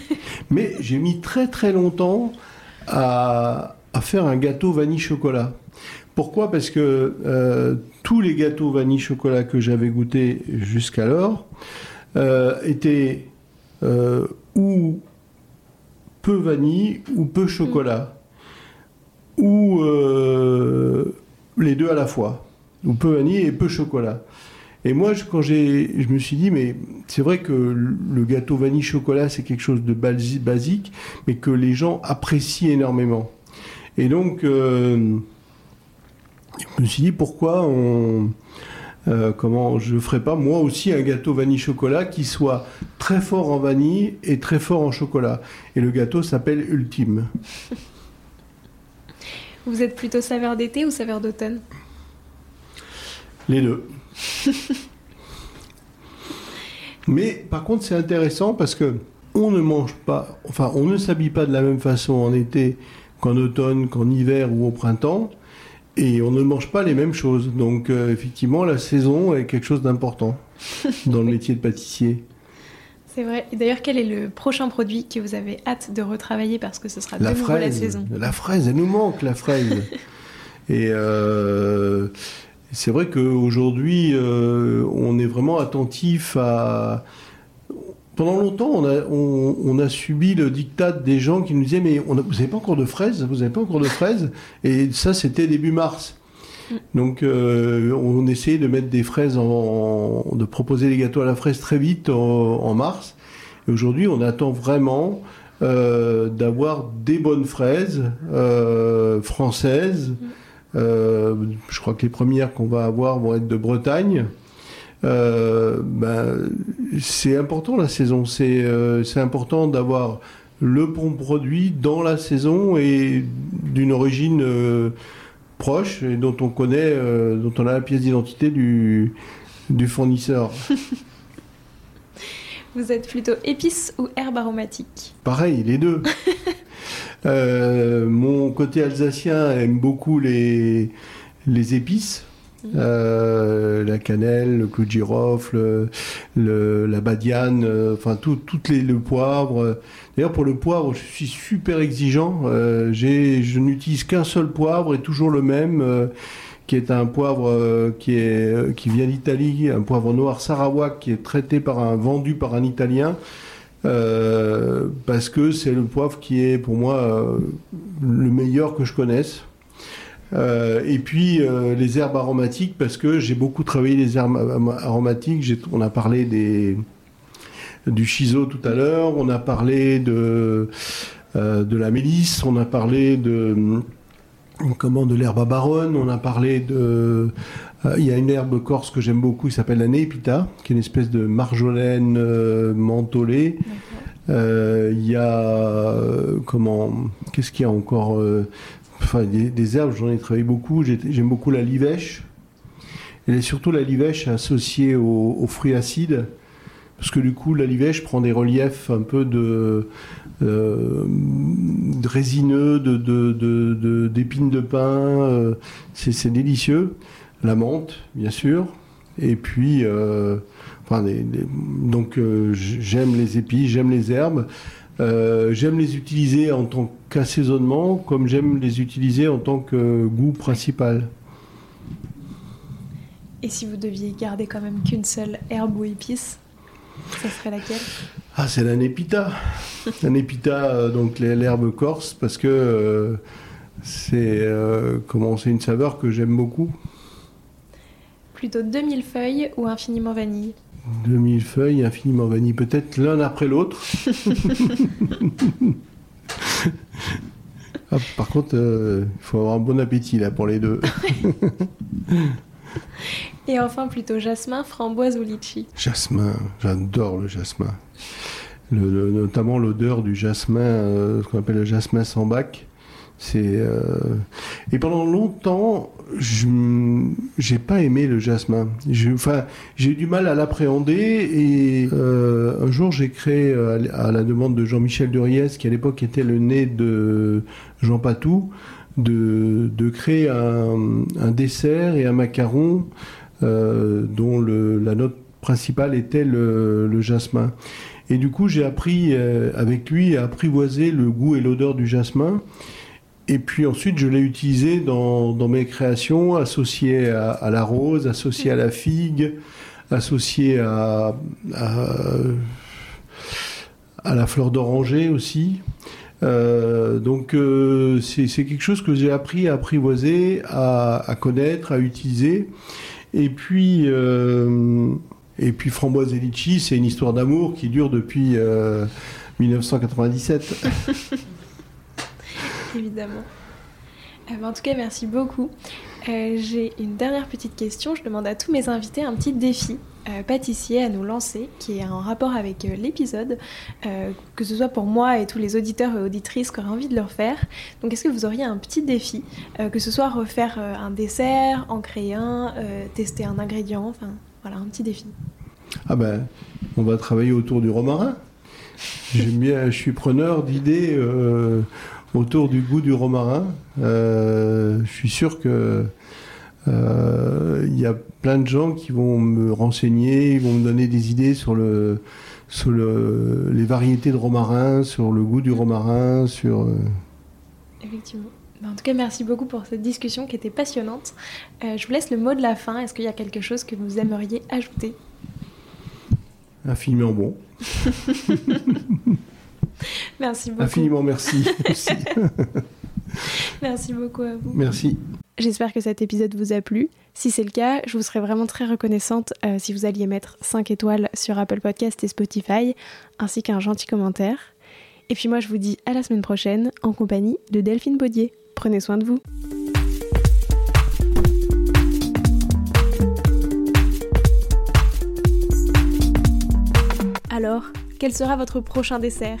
(laughs) mais j'ai mis très très longtemps à, à faire un gâteau vanille chocolat. Pourquoi? Parce que euh, tous les gâteaux vanille chocolat que j'avais goûtés jusqu'alors euh, étaient euh, ou peu vanille ou peu chocolat, ou les deux à la fois, ou peu vanille et peu chocolat. Et moi, quand j'ai, je me suis dit, mais c'est vrai que le gâteau vanille chocolat, c'est quelque chose de basique, mais que les gens apprécient énormément. Et donc, je me suis dit pourquoi on euh, comment je ferais pas moi aussi un gâteau vanille chocolat qui soit très fort en vanille et très fort en chocolat. Et le gâteau s'appelle Ultime. Vous êtes plutôt saveur d'été ou saveur d'automne? Les deux. Mais par contre, c'est intéressant parce que on ne mange pas, enfin, on ne s'habille pas de la même façon en été qu'en automne, qu'en hiver ou au printemps et on ne mange pas les mêmes choses. Donc euh, effectivement, la saison est quelque chose d'important dans le métier de pâtissier. C'est vrai. Et d'ailleurs, quel est le prochain produit que vous avez hâte de retravailler parce que ce sera de nouveau la saison? La fraise, elle nous manque, la fraise. (laughs) et euh, c'est vrai qu'aujourd'hui, euh, on est vraiment attentif à pendant longtemps, on a, on, a, subi le diktat des gens qui nous disaient Mais on vous n'avez pas encore de fraises? Vous n'avez pas encore de fraises? Et ça, c'était début mars. Mm. Donc, euh, on essayait de mettre des fraises, en, de proposer des gâteaux à la fraise très vite en, mars. Et aujourd'hui, on attend vraiment euh, d'avoir des bonnes fraises euh, françaises. Mm. je crois que les premières qu'on va avoir vont être de Bretagne. ben, c'est important la saison. C'est important d'avoir le bon produit dans la saison et d'une origine proche et dont on connaît, dont on a la pièce d'identité du, du fournisseur. (laughs) Vous êtes plutôt épices ou herbes aromatiques? Pareil, les deux. (laughs) Euh, mon côté alsacien aime beaucoup les, les épices. Mhm. Euh, la cannelle, le clou de girofle, le, la badiane, euh, enfin tout, toutes les, le poivre. D'ailleurs pour le poivre, je suis super exigeant. je n'utilise qu'un seul poivre et toujours le même qui est un poivre euh, qui, est, euh, qui vient d'Italie, un poivre noir Sarawak qui est traité par un, vendu par un Italien. Euh, parce que c'est le poivre qui est pour moi le meilleur que je connaisse. et puis les herbes aromatiques parce que j'ai beaucoup travaillé les herbes aromatiques. On a parlé des, du chiso tout à l'heure, on a parlé de, de la mélisse, on a parlé de comment de l'herbe à baronne, on a parlé de... Euh, il y a une herbe corse que j'aime beaucoup, qui s'appelle la népita, qui est une espèce de marjolaine euh, mentholée. Euh, il y a... comment... Qu'est-ce qu'il y a encore Enfin, des, herbes, j'en ai travaillé beaucoup. J'aime beaucoup la livèche. Et surtout la livèche associée aux fruits acides parce que du coup la livèche prend des reliefs un peu de, euh, résineux, de, d'épines de, pin, euh, c'est, délicieux. La menthe, bien sûr, et puis euh, enfin, donc j'aime les épis, j'aime les herbes. j'aime les utiliser en tant qu'assaisonnement, comme j'aime les utiliser en tant que goût principal. Et si vous deviez garder quand même qu'une seule herbe ou épice ça serait laquelle? Ah, c'est la népita. la népita, euh, donc l'herbe corse, parce que euh, c'est euh, comment c'est une saveur que j'aime beaucoup. Plutôt 2000 feuilles ou infiniment vanille 2000 feuilles, infiniment vanille, peut-être l'un après l'autre. (laughs) Ah, par contre, il faut avoir un bon appétit là pour les deux. (laughs) Et enfin, plutôt jasmin, framboise ou litchi Jasmin, j'adore le jasmin. notamment l'odeur du jasmin, euh, ce qu'on appelle le jasmin sans bac. C'est euh, et pendant longtemps, je j'ai pas aimé le jasmin. Enfin, j'ai eu du mal à l'appréhender et euh, un jour j'ai créé à la demande de Jean-Michel Duriez, qui à l'époque était le nez de Jean Patou, de, de créer un, un, dessert et un macaron euh, dont le, la note principale était le, le jasmin. Et du coup, j'ai appris euh, avec lui à apprivoiser le goût et l'odeur du jasmin. Et puis ensuite, je l'ai utilisé dans, mes créations, associé à, la rose, associé à la figue, associé à, la fleur d'oranger aussi. Euh, donc euh, c'est quelque chose que j'ai appris à apprivoiser, à, à, connaître, à utiliser. Et puis, euh, et puis Framboise et Litchi, c'est une histoire d'amour qui dure depuis 1997. (laughs) (laughs) Évidemment. en tout cas, merci beaucoup. J'ai une dernière petite question. Je demande à tous mes invités un petit défi euh, pâtissier à nous lancer, qui est en rapport avec euh, l'épisode, euh, que ce soit pour moi et tous les auditeurs et auditrices qui auraient envie de le faire. Donc est-ce que vous auriez un petit défi, que ce soit refaire un dessert, en créer un, tester un ingrédient, enfin voilà, un petit défi Ah ben, on va travailler autour du romarin. Bien, je suis preneur d'idées autour du goût du romarin. je suis sûr que euh, il y a plein de gens qui vont me renseigner, ils vont me donner des idées sur le sur le, les variétés de romarin, sur le goût du romarin, sur. Euh, Effectivement. Ben, en tout cas, merci beaucoup pour cette discussion qui était passionnante. Euh, je vous laisse le mot de la fin. Est-ce qu'il y a quelque chose que vous aimeriez ajouter? Infiniment bon. (laughs) Merci beaucoup. Infiniment merci. (laughs) merci beaucoup à vous. Merci. J'espère que cet épisode vous a plu. Si c'est le cas, je vous serais vraiment très reconnaissante euh, si vous alliez mettre 5 étoiles sur Apple Podcast et Spotify, ainsi qu'un gentil commentaire. Et puis moi, je vous dis à la semaine prochaine en compagnie de Delphine Baudier. Prenez soin de vous. Alors, quel sera votre prochain dessert?